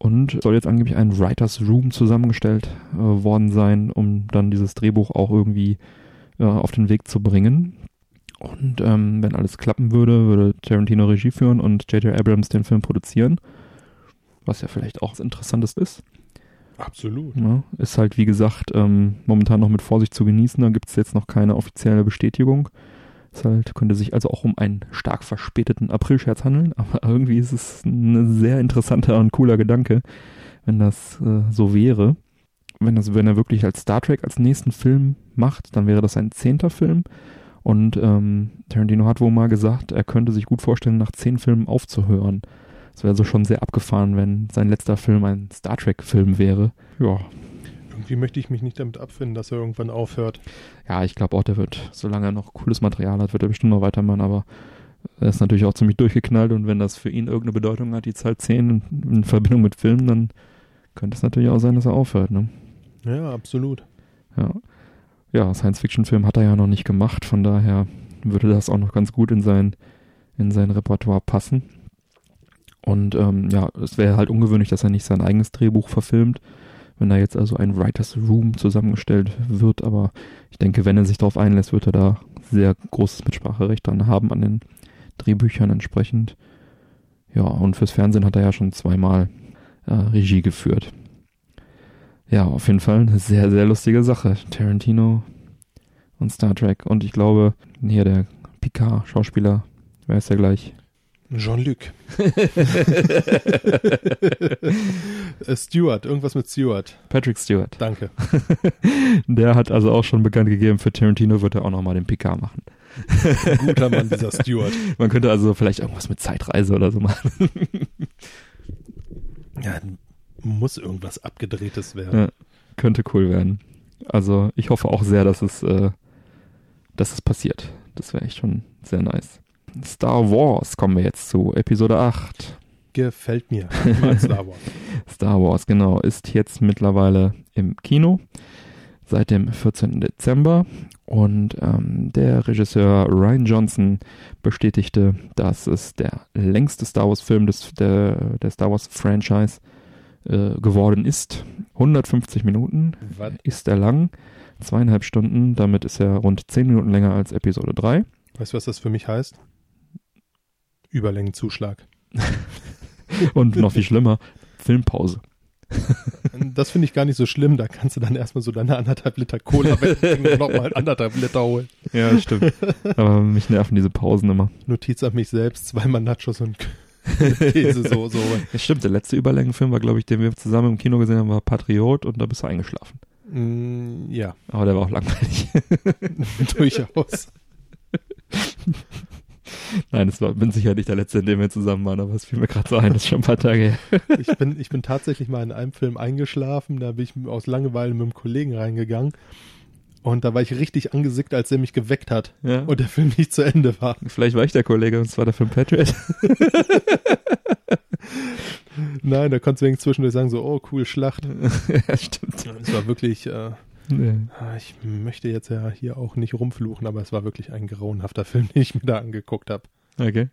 Und soll jetzt angeblich ein Writers Room zusammengestellt äh, worden sein, um dann dieses Drehbuch auch irgendwie äh, auf den Weg zu bringen. Und ähm, wenn alles klappen würde, würde Tarantino Regie führen und J.J. Abrams den Film produzieren. Was ja vielleicht auch was Interessantes ist. Absolut. Ja, ist halt, wie gesagt, ähm, momentan noch mit Vorsicht zu genießen. Da gibt es jetzt noch keine offizielle Bestätigung. Es halt, könnte sich also auch um einen stark verspäteten Aprilscherz handeln, aber irgendwie ist es ein sehr interessanter und cooler Gedanke, wenn das äh, so wäre. Wenn, das, wenn er wirklich als Star Trek als nächsten Film macht, dann wäre das ein zehnter Film. Und ähm, Tarantino hat wohl mal gesagt, er könnte sich gut vorstellen, nach zehn Filmen aufzuhören. Es wäre so schon sehr abgefahren, wenn sein letzter Film ein Star Trek-Film wäre. Ja. Irgendwie möchte ich mich nicht damit abfinden, dass er irgendwann aufhört. Ja, ich glaube auch, der wird, solange er noch cooles Material hat, wird er bestimmt noch weitermachen, aber er ist natürlich auch ziemlich durchgeknallt und wenn das für ihn irgendeine Bedeutung hat, die Zahl 10 in, in Verbindung mit Filmen, dann könnte es natürlich auch sein, dass er aufhört, ne? Ja, absolut. Ja ja, Science-Fiction-Film hat er ja noch nicht gemacht, von daher würde das auch noch ganz gut in sein, in sein Repertoire passen. Und ähm, ja, es wäre halt ungewöhnlich, dass er nicht sein eigenes Drehbuch verfilmt, wenn da jetzt also ein Writers Room zusammengestellt wird. Aber ich denke, wenn er sich darauf einlässt, wird er da sehr großes Mitspracherecht dran haben an den Drehbüchern entsprechend. Ja, und fürs Fernsehen hat er ja schon zweimal äh, Regie geführt. Ja, auf jeden Fall eine sehr, sehr lustige Sache. Tarantino und Star Trek. Und ich glaube, hier der Picard-Schauspieler, wer ist der gleich? Jean-Luc. Äh, Stewart, irgendwas mit Stewart. Patrick Stewart. Danke. der hat also auch schon bekannt gegeben, für Tarantino wird er auch nochmal den Picard machen. Guter Mann, dieser Stewart. Man könnte also vielleicht irgendwas mit Zeitreise oder so machen. ja, muss irgendwas abgedrehtes werden. Ja, könnte cool werden. Also ich hoffe auch sehr, dass es, äh, dass es passiert. Das wäre echt schon sehr nice. Star Wars kommen wir jetzt zu Episode 8. Gefällt mir. Star Wars. Star Wars, genau. Ist jetzt mittlerweile im Kino seit dem 14. Dezember. Und ähm, der Regisseur Ryan Johnson bestätigte, dass es der längste Star Wars-Film der, der Star Wars-Franchise äh, geworden ist. 150 Minuten Was? ist er lang, zweieinhalb Stunden, damit ist er rund 10 Minuten länger als Episode 3. Weißt du, was das für mich heißt? Überlängenzuschlag. Und noch viel schlimmer, Filmpause. Das finde ich gar nicht so schlimm. Da kannst du dann erstmal so deine anderthalb Liter Cola wegbringen und nochmal anderthalb Liter holen. Ja, stimmt. Aber mich nerven diese Pausen immer. Notiz an mich selbst, zweimal Nachos und Käse so, so. Ja, stimmt, der letzte Überlängenfilm war, glaube ich, den wir zusammen im Kino gesehen haben, war Patriot und da bist du eingeschlafen. Mm, ja. Aber der war auch langweilig. Durchaus. Nein, es war bin sicher nicht der letzte, in dem wir zusammen waren, aber es fiel mir gerade so ein, das ist schon ein paar Tage her. ich, bin, ich bin tatsächlich mal in einem Film eingeschlafen, da bin ich aus Langeweile mit einem Kollegen reingegangen und da war ich richtig angesickt, als er mich geweckt hat. Ja. Und der Film nicht zu Ende war. Vielleicht war ich der Kollege und zwar der Film Patriot. Nein, da konntest du wegen zwischendurch sagen, so, oh, cool, Schlacht. ja, stimmt. Es war wirklich, äh, nee. Ah, ich möchte jetzt ja hier auch nicht rumfluchen, aber es war wirklich ein grauenhafter Film, den ich mir da angeguckt habe. Okay.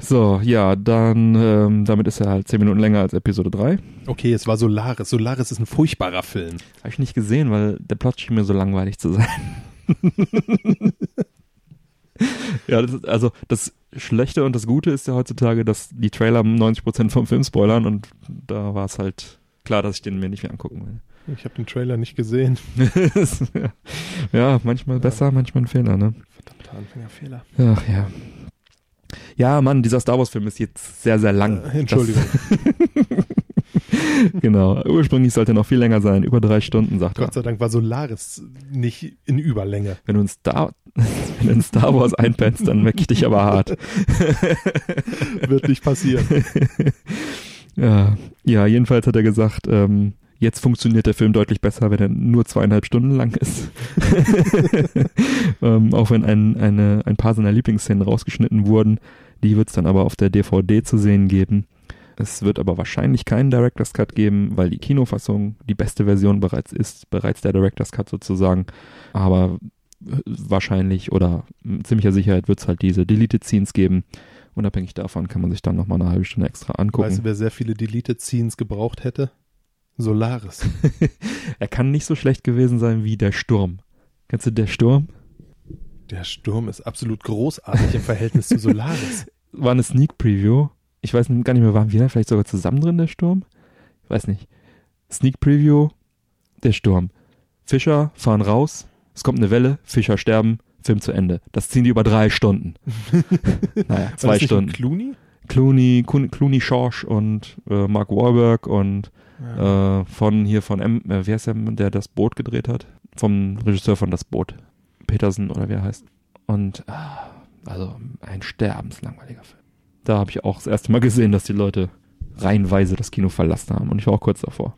So, ja, dann, ähm, damit ist er halt zehn Minuten länger als Episode 3. Okay, es war Solaris. Solaris ist ein furchtbarer Film. Habe ich nicht gesehen, weil der Plot schien mir so langweilig zu sein. ja, das ist, also das Schlechte und das Gute ist ja heutzutage, dass die Trailer 90% vom Film spoilern und da war es halt klar, dass ich den mir nicht mehr angucken will. Ich habe den Trailer nicht gesehen. ja, manchmal besser, manchmal ein Fehler, ne? Verdammt. Anfängerfehler. Ach ja. Ja, Mann, dieser Star Wars-Film ist jetzt sehr, sehr lang. Äh, Entschuldigung. Genau. Ursprünglich sollte er noch viel länger sein. Über drei Stunden, sagt er. Gott sei Dank war Solaris nicht in Überlänge. Wenn du in Star, wenn du in Star Wars einpennst, dann merke ich dich aber hart. Wird nicht passieren. ja. ja, jedenfalls hat er gesagt, ähm, Jetzt funktioniert der Film deutlich besser, wenn er nur zweieinhalb Stunden lang ist. ähm, auch wenn ein, eine, ein paar seiner Lieblingsszenen rausgeschnitten wurden. Die wird es dann aber auf der DVD zu sehen geben. Es wird aber wahrscheinlich keinen Director's Cut geben, weil die Kinofassung die beste Version bereits ist, bereits der Director's Cut sozusagen. Aber wahrscheinlich oder mit ziemlicher Sicherheit wird es halt diese Deleted Scenes geben. Unabhängig davon kann man sich dann nochmal eine halbe Stunde extra angucken. Weißt du, wer sehr viele Deleted Scenes gebraucht hätte? Solaris. er kann nicht so schlecht gewesen sein wie der Sturm. Kennst du der Sturm? Der Sturm ist absolut großartig im Verhältnis zu Solaris. War eine Sneak Preview. Ich weiß gar nicht mehr, waren wir da vielleicht sogar zusammen drin, der Sturm? Ich weiß nicht. Sneak Preview, der Sturm. Fischer fahren raus, es kommt eine Welle, Fischer sterben, Film zu Ende. Das ziehen die über drei Stunden. naja, zwei Stunden. Nicht Clooney? Clooney, Clooney, Schorsch und äh, Mark Wahlberg und ja. Äh, von hier von M, äh, wer ist der, der das Boot gedreht hat? Vom Regisseur von Das Boot. Peterson oder wie er heißt. Und ah, also ein sterbenslangweiliger Film. Da habe ich auch das erste Mal gesehen, dass die Leute reihenweise das Kino verlassen haben. Und ich war auch kurz davor.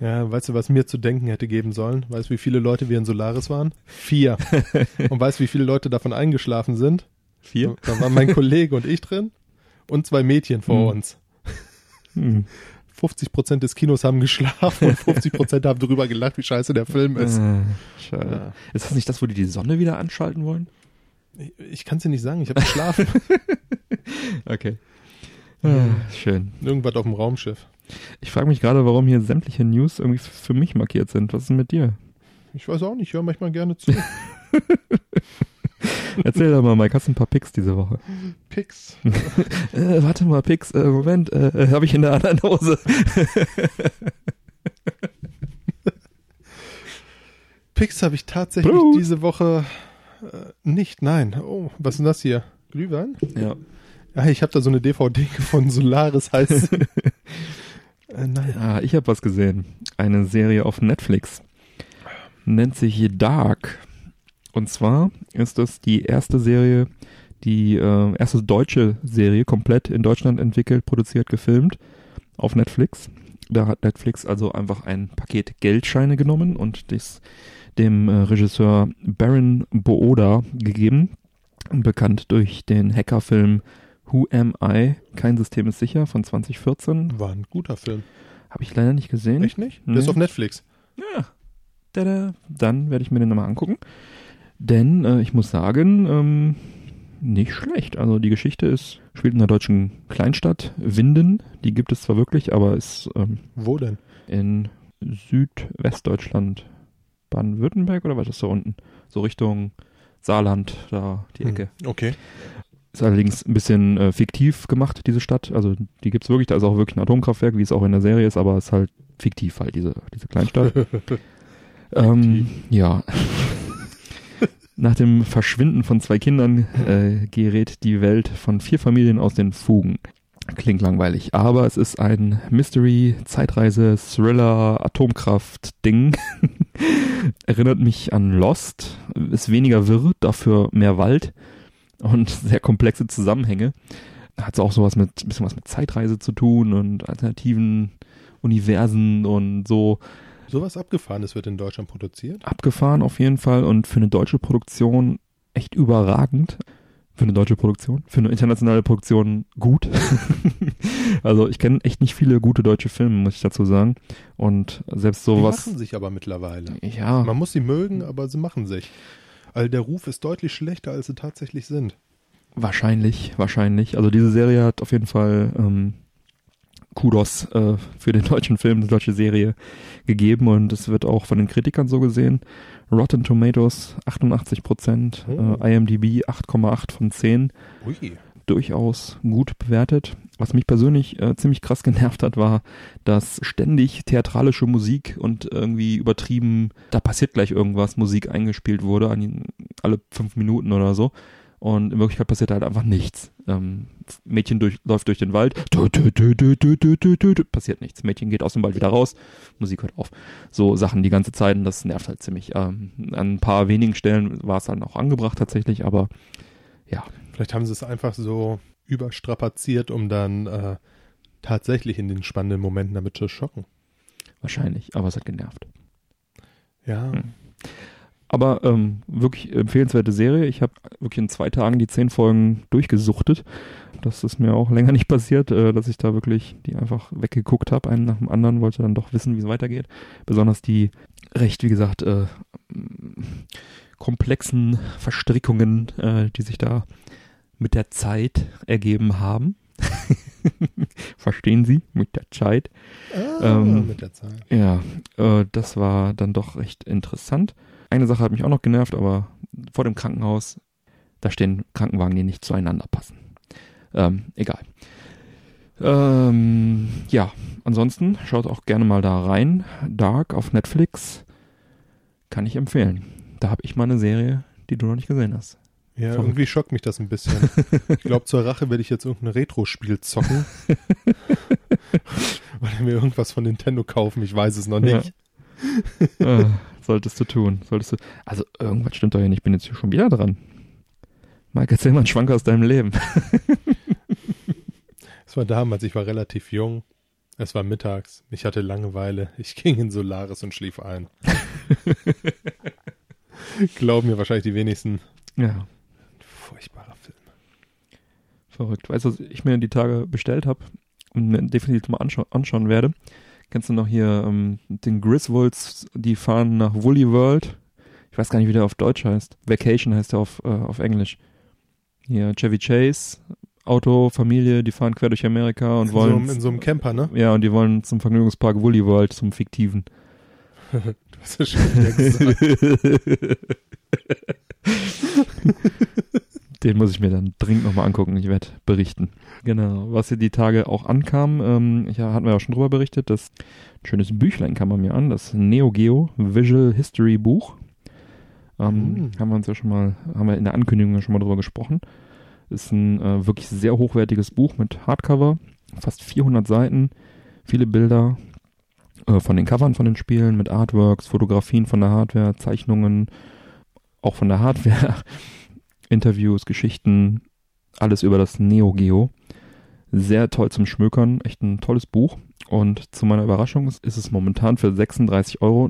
Ja, weißt du, was mir zu denken hätte geben sollen? Weißt du, wie viele Leute wir in Solaris waren? Vier. und weißt du, wie viele Leute davon eingeschlafen sind? Vier? Da waren mein Kollege und ich drin und zwei Mädchen vor Hm. uns. Hm. 50 Prozent des Kinos haben geschlafen und 50 Prozent haben darüber gelacht, wie scheiße der Film ist. Äh, schade. Ja. Ist das nicht das, wo die die Sonne wieder anschalten wollen? Ich, ich kann es dir nicht sagen, ich habe geschlafen. Okay. Ah, schön. Irgendwas auf dem Raumschiff. Ich frage mich gerade, warum hier sämtliche News irgendwie für mich markiert sind. Was ist denn mit dir? Ich weiß auch nicht, ich höre manchmal gerne zu. Erzähl doch mal, Mike, hast du ein paar Picks diese Woche? Pix. Äh, warte mal, Picks, äh, Moment, äh, äh, habe ich in der anderen Hose. Pix habe ich tatsächlich Blut. diese Woche äh, nicht. Nein. Oh, was ist denn das hier? Glühwein? ja. Ja, ich habe da so eine DVD gefunden. Solaris heißt. äh, nein. Ah, ich habe was gesehen. Eine Serie auf Netflix. Nennt sich Dark. Und zwar ist das die erste Serie, die äh, erste deutsche Serie, komplett in Deutschland entwickelt, produziert, gefilmt auf Netflix. Da hat Netflix also einfach ein Paket Geldscheine genommen und das dem äh, Regisseur Baron Booda gegeben, bekannt durch den Hackerfilm Who Am I? Kein System ist sicher von 2014. War ein guter Film. Habe ich leider nicht gesehen. Echt nicht? Der Nee. ist auf Netflix. Ja. Tada. Dann werde ich mir den nochmal angucken. Denn äh, ich muss sagen, ähm, nicht schlecht. Also die Geschichte ist, spielt in einer deutschen Kleinstadt, Winden. Die gibt es zwar wirklich, aber ist ähm, Wo denn? in Südwestdeutschland, Baden-Württemberg oder was ist da unten? So Richtung Saarland, da die Ecke. Hm, Okay. Ist allerdings ein bisschen äh, fiktiv gemacht, diese Stadt. Also die gibt's wirklich, da ist auch wirklich ein Atomkraftwerk, wie es auch in der Serie ist, aber es ist halt fiktiv halt, diese, diese Kleinstadt. ähm, ja. Nach dem Verschwinden von zwei Kindern äh, gerät die Welt von vier Familien aus den Fugen. Klingt langweilig, aber es ist ein Mystery, Zeitreise, Thriller, Atomkraft-Ding. Erinnert mich an Lost. Ist weniger wirr, dafür mehr Wald und sehr komplexe Zusammenhänge. Hat auch sowas mit, bisschen was mit Zeitreise zu tun und alternativen Universen und so Sowas Abgefahrenes wird in Deutschland produziert. abgefahren auf jeden Fall und für eine deutsche Produktion echt überragend. Für eine deutsche Produktion, für eine internationale Produktion gut. also ich kenne echt nicht viele gute deutsche Filme, muss ich dazu sagen. Und selbst Die sowas. machen sich aber mittlerweile. Ja, Man muss sie mögen, aber sie machen sich. Also der Ruf ist deutlich schlechter, als sie tatsächlich sind. Wahrscheinlich, wahrscheinlich. Also diese Serie hat auf jeden Fall ähm, Kudos äh, für den deutschen Film, die deutsche Serie gegeben und es wird auch von den Kritikern so gesehen. Rotten Tomatoes 88 Prozent, Oh. äh, IMDb 8,8 von 10, Ui. durchaus gut bewertet. Was mich persönlich äh, ziemlich krass genervt hat, war, dass ständig theatralische Musik und irgendwie übertrieben, da passiert gleich irgendwas, Musik eingespielt wurde. An, alle fünf Minuten oder so. Und in Wirklichkeit passiert halt einfach nichts. Ähm, Mädchen durch, läuft durch den Wald, dü, dü, dü, passiert nichts. Mädchen geht aus dem Wald wieder raus, Musik hört auf. So Sachen die ganze Zeit und das nervt halt ziemlich. Ähm, an ein paar wenigen Stellen war es dann auch angebracht tatsächlich, aber ja. Vielleicht haben sie es einfach so überstrapaziert, um dann äh, tatsächlich in den spannenden Momenten damit zu schocken. Wahrscheinlich, aber es hat genervt. Ja, hm. Aber ähm, wirklich empfehlenswerte Serie. Ich habe wirklich in zwei Tagen die zehn Folgen durchgesuchtet. Das ist mir auch länger nicht passiert, äh, dass ich da wirklich die einfach weggeguckt habe, einen nach dem anderen, wollte dann doch wissen, wie es weitergeht. Besonders die recht, wie gesagt, äh, komplexen Verstrickungen, äh, die sich da mit der Zeit ergeben haben. Verstehen Sie? Mit der Zeit. Ah, Ähm, mit der Zeit. Ja, äh, das war dann doch recht interessant. Eine Sache hat mich auch noch genervt, aber vor dem Krankenhaus, da stehen Krankenwagen, die nicht zueinander passen. Ähm, egal. Ähm, ja, ansonsten schaut auch gerne mal da rein. Dark auf Netflix kann ich empfehlen. Da habe ich mal eine Serie, die du noch nicht gesehen hast. Ja, Verrückt. irgendwie schockt mich das ein bisschen. ich glaube, zur Rache werde ich jetzt irgendein Retro-Spiel zocken. Oder mir irgendwas von Nintendo kaufen, ich weiß es noch Ja. nicht. äh, solltest du tun. Solltest du. Also irgendwas stimmt doch hier nicht. Ich bin jetzt hier schon wieder dran. Mike, erzähl mal einen Schwank aus deinem Leben. Es war damals, ich war relativ jung. Es war mittags. Ich hatte Langeweile. Ich ging in Solaris und schlief ein. Glauben mir wahrscheinlich die wenigsten. Ja, Furchtbarer Film. verrückt. Weißt du, was ich mir die Tage bestellt habe und mir definitiv mal anschau anschauen werde? Kennst du noch hier ähm, den Griswolds, die fahren nach Woolly World? Ich weiß gar nicht, wie der auf Deutsch heißt. Vacation heißt der auf, äh, auf Englisch. Hier, Chevy Chase, Auto, Familie, die fahren quer durch Amerika und In so, wollen. einem- in so einem Camper, ne? ja, und die wollen zum Vergnügungspark Woolly World, zum fiktiven. Du hast es schon wieder gesagt. Den muss ich mir dann dringend nochmal angucken. Ich werde berichten. Genau. Was hier die Tage auch ankam, ähm, ja, hatten wir ja schon drüber berichtet, das ein schönes Büchlein kam bei mir an, das Neo Geo Visual History Buch. Ähm, Mhm. Haben wir uns ja schon mal, haben wir in der Ankündigung ja schon mal drüber gesprochen. Ist ein äh, wirklich sehr hochwertiges Buch mit Hardcover, fast 400 Seiten, viele Bilder äh, von den Covern von den Spielen mit Artworks, Fotografien von der Hardware, Zeichnungen, auch von der Hardware, Interviews, Geschichten, alles über das Neo Geo. Sehr toll zum Schmökern, echt ein tolles Buch. Und zu meiner Überraschung ist es momentan für 36,49 Euro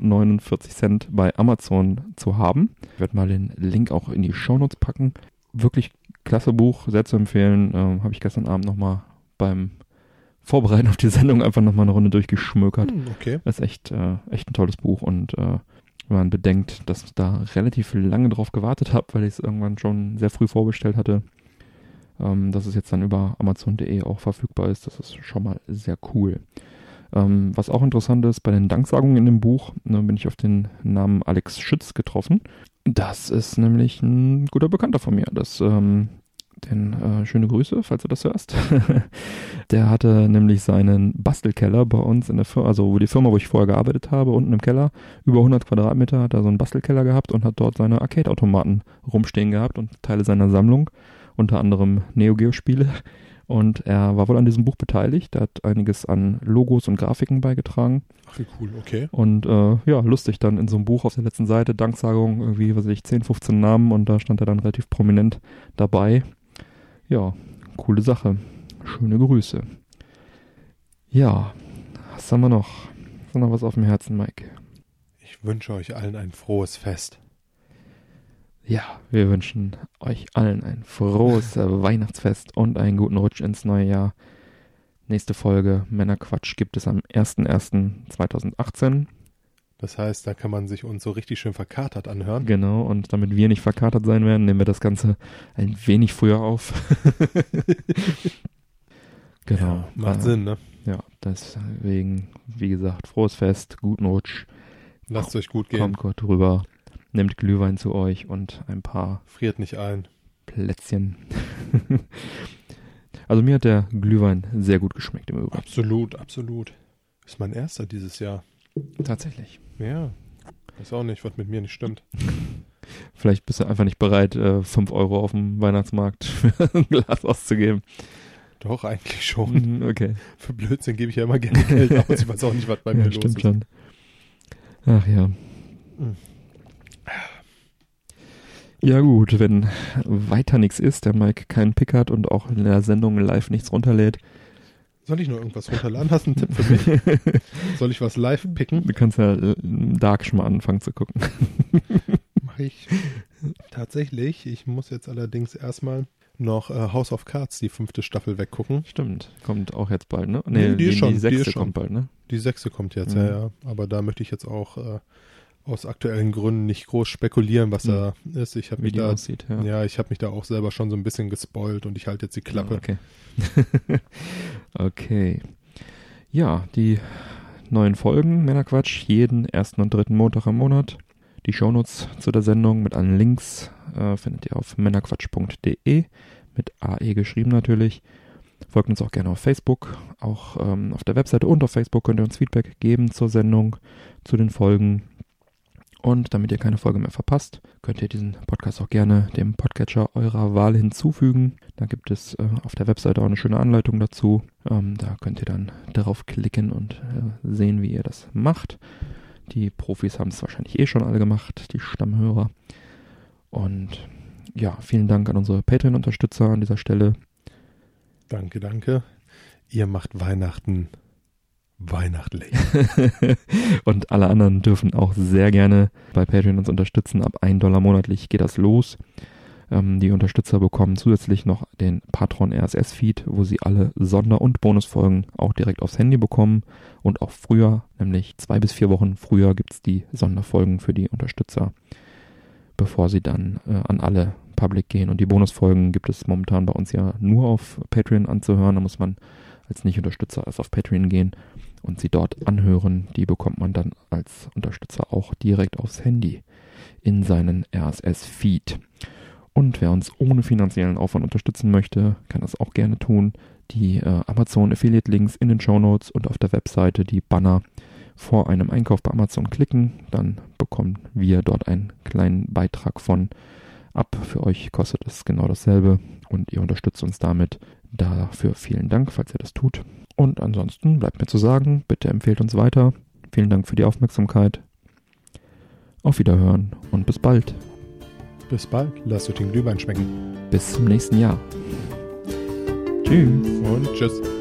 bei Amazon zu haben. Ich werde mal den Link auch in die Shownotes packen. Wirklich klasse Buch, sehr zu empfehlen. Ähm, Habe ich gestern Abend nochmal beim Vorbereiten auf die Sendung einfach nochmal eine Runde durchgeschmökert. Hm, okay. Das ist echt, äh, echt ein tolles Buch und äh, wenn man bedenkt, dass ich da relativ lange drauf gewartet habe, weil ich es irgendwann schon sehr früh vorbestellt hatte, ähm, dass es jetzt dann über Amazon.de auch verfügbar ist, das ist schon mal sehr cool. Ähm, was auch interessant ist, bei den Danksagungen in dem Buch ne, bin ich auf den Namen Alex Schütz getroffen. Das ist nämlich ein guter Bekannter von mir. Das, ähm, den äh, schöne Grüße, falls du das hörst. Der hatte nämlich seinen Bastelkeller bei uns in der Firma, also die Firma, wo ich vorher gearbeitet habe, unten im Keller, über 100 Quadratmeter, hat er so einen Bastelkeller gehabt und hat dort seine Arcade-Automaten rumstehen gehabt und Teile seiner Sammlung, unter anderem Neo Geo Spiele. Und er war wohl an diesem Buch beteiligt, er hat einiges an Logos und Grafiken beigetragen. Ach, wie cool, okay. Und äh, ja, lustig dann in so einem Buch auf der letzten Seite, Danksagung, irgendwie, was weiß ich, 10, 15 Namen und da stand er dann relativ prominent dabei. Ja, coole Sache. Schöne Grüße. Ja, was haben wir noch? Hast du noch was auf dem Herzen, Mike? Ich wünsche euch allen ein frohes Fest. Ja, wir wünschen euch allen ein frohes Weihnachtsfest und einen guten Rutsch ins neue Jahr. Nächste Folge Männerquatsch gibt es am 01.01.2018. Das heißt, da kann man sich uns so richtig schön verkatert anhören. Genau, und damit wir nicht verkatert sein werden, nehmen wir das Ganze ein wenig früher auf. genau. Ja, macht Äh, Sinn, ne? Ja, deswegen, wie gesagt, frohes Fest, guten Rutsch, Lasst euch gut gehen. kommt gut rüber, nehmt Glühwein zu euch und ein paar Friert nicht ein. Plätzchen. also mir hat der Glühwein sehr gut geschmeckt im Übrigen. Absolut, absolut. Ist mein erster dieses Jahr. Tatsächlich. Ja. Weiß auch nicht, was mit mir nicht stimmt. Vielleicht bist du einfach nicht bereit, äh, 5 Euro auf dem Weihnachtsmarkt für ein Glas auszugeben. Doch, eigentlich schon. Mhm, Okay. Für Blödsinn gebe ich ja immer gerne Geld aus. Ich weiß auch nicht, was bei mir Ja, los stimmt ist. schon. Ach ja. Mhm. Ja gut, wenn weiter nichts ist, der Mike keinen Pick hat und auch in der Sendung live nichts runterlädt, Soll ich noch irgendwas runterladen? Hast du einen Tipp für mich? Soll ich was live picken? du kannst ja Dark schon mal anfangen zu gucken. Mache ich tatsächlich. Ich muss jetzt allerdings erstmal noch äh, House of Cards, die fünfte Staffel, weggucken. Stimmt, kommt auch jetzt bald, ne? Nee, die ist schon, die sechste schon. kommt bald, ne? Die sechste kommt jetzt, Mhm. ja, ja. Aber da möchte ich jetzt auch äh, aus aktuellen Gründen nicht groß spekulieren, was Mhm. da ist. Ich habe mich da, aussieht, ja. ja, ich habe mich da auch selber schon so ein bisschen gespoilt und ich halte jetzt die Klappe. Ah, Okay. okay. Ja, die neuen Folgen Männerquatsch jeden ersten und dritten Montag im Monat. Die Shownotes zu der Sendung mit allen Links äh, findet ihr auf männerquatsch.de mit AE geschrieben natürlich. Folgt uns auch gerne auf Facebook, auch ähm, auf der Webseite und auf Facebook könnt ihr uns Feedback geben zur Sendung, zu den Folgen. Und damit ihr keine Folge mehr verpasst, könnt ihr diesen Podcast auch gerne dem Podcatcher eurer Wahl hinzufügen. Da gibt es äh, auf der Webseite auch eine schöne Anleitung dazu. Ähm, da könnt ihr dann darauf klicken und äh, sehen, wie ihr das macht. Die Profis haben es wahrscheinlich eh schon alle gemacht, die Stammhörer. Und ja, vielen Dank an unsere Patreon-Unterstützer an dieser Stelle. Danke, danke. Ihr macht Weihnachten weihnachtlich. und alle anderen dürfen auch sehr gerne bei Patreon uns unterstützen. Ab 1 Dollar monatlich geht das los. Ähm, die Unterstützer bekommen zusätzlich noch den Patron RSS-Feed, wo sie alle Sonder- und Bonusfolgen auch direkt aufs Handy bekommen. Und auch früher, nämlich zwei bis vier Wochen früher, gibt es die Sonderfolgen für die Unterstützer, bevor sie dann äh, an alle Public gehen. Und die Bonusfolgen gibt es momentan bei uns ja nur auf Patreon anzuhören. Da muss man als Nicht-Unterstützer erst auf Patreon gehen und sie dort anhören. Die bekommt man dann als Unterstützer auch direkt aufs Handy in seinen RSS-Feed. Und wer uns ohne finanziellen Aufwand unterstützen möchte, kann das auch gerne tun. Die äh, Amazon Affiliate Links in den Show Notes und auf der Webseite die Banner vor einem Einkauf bei Amazon klicken, dann bekommen wir dort einen kleinen Beitrag von ab. Für euch kostet es genau dasselbe und ihr unterstützt uns damit. Dafür vielen Dank, falls ihr das tut. Und ansonsten bleibt mir zu sagen, bitte empfehlt uns weiter. Vielen Dank für die Aufmerksamkeit. Auf Wiederhören und bis bald. Bis bald. Lasst euch den Glühwein schmecken. Bis zum nächsten Jahr. Tschüss. Und tschüss.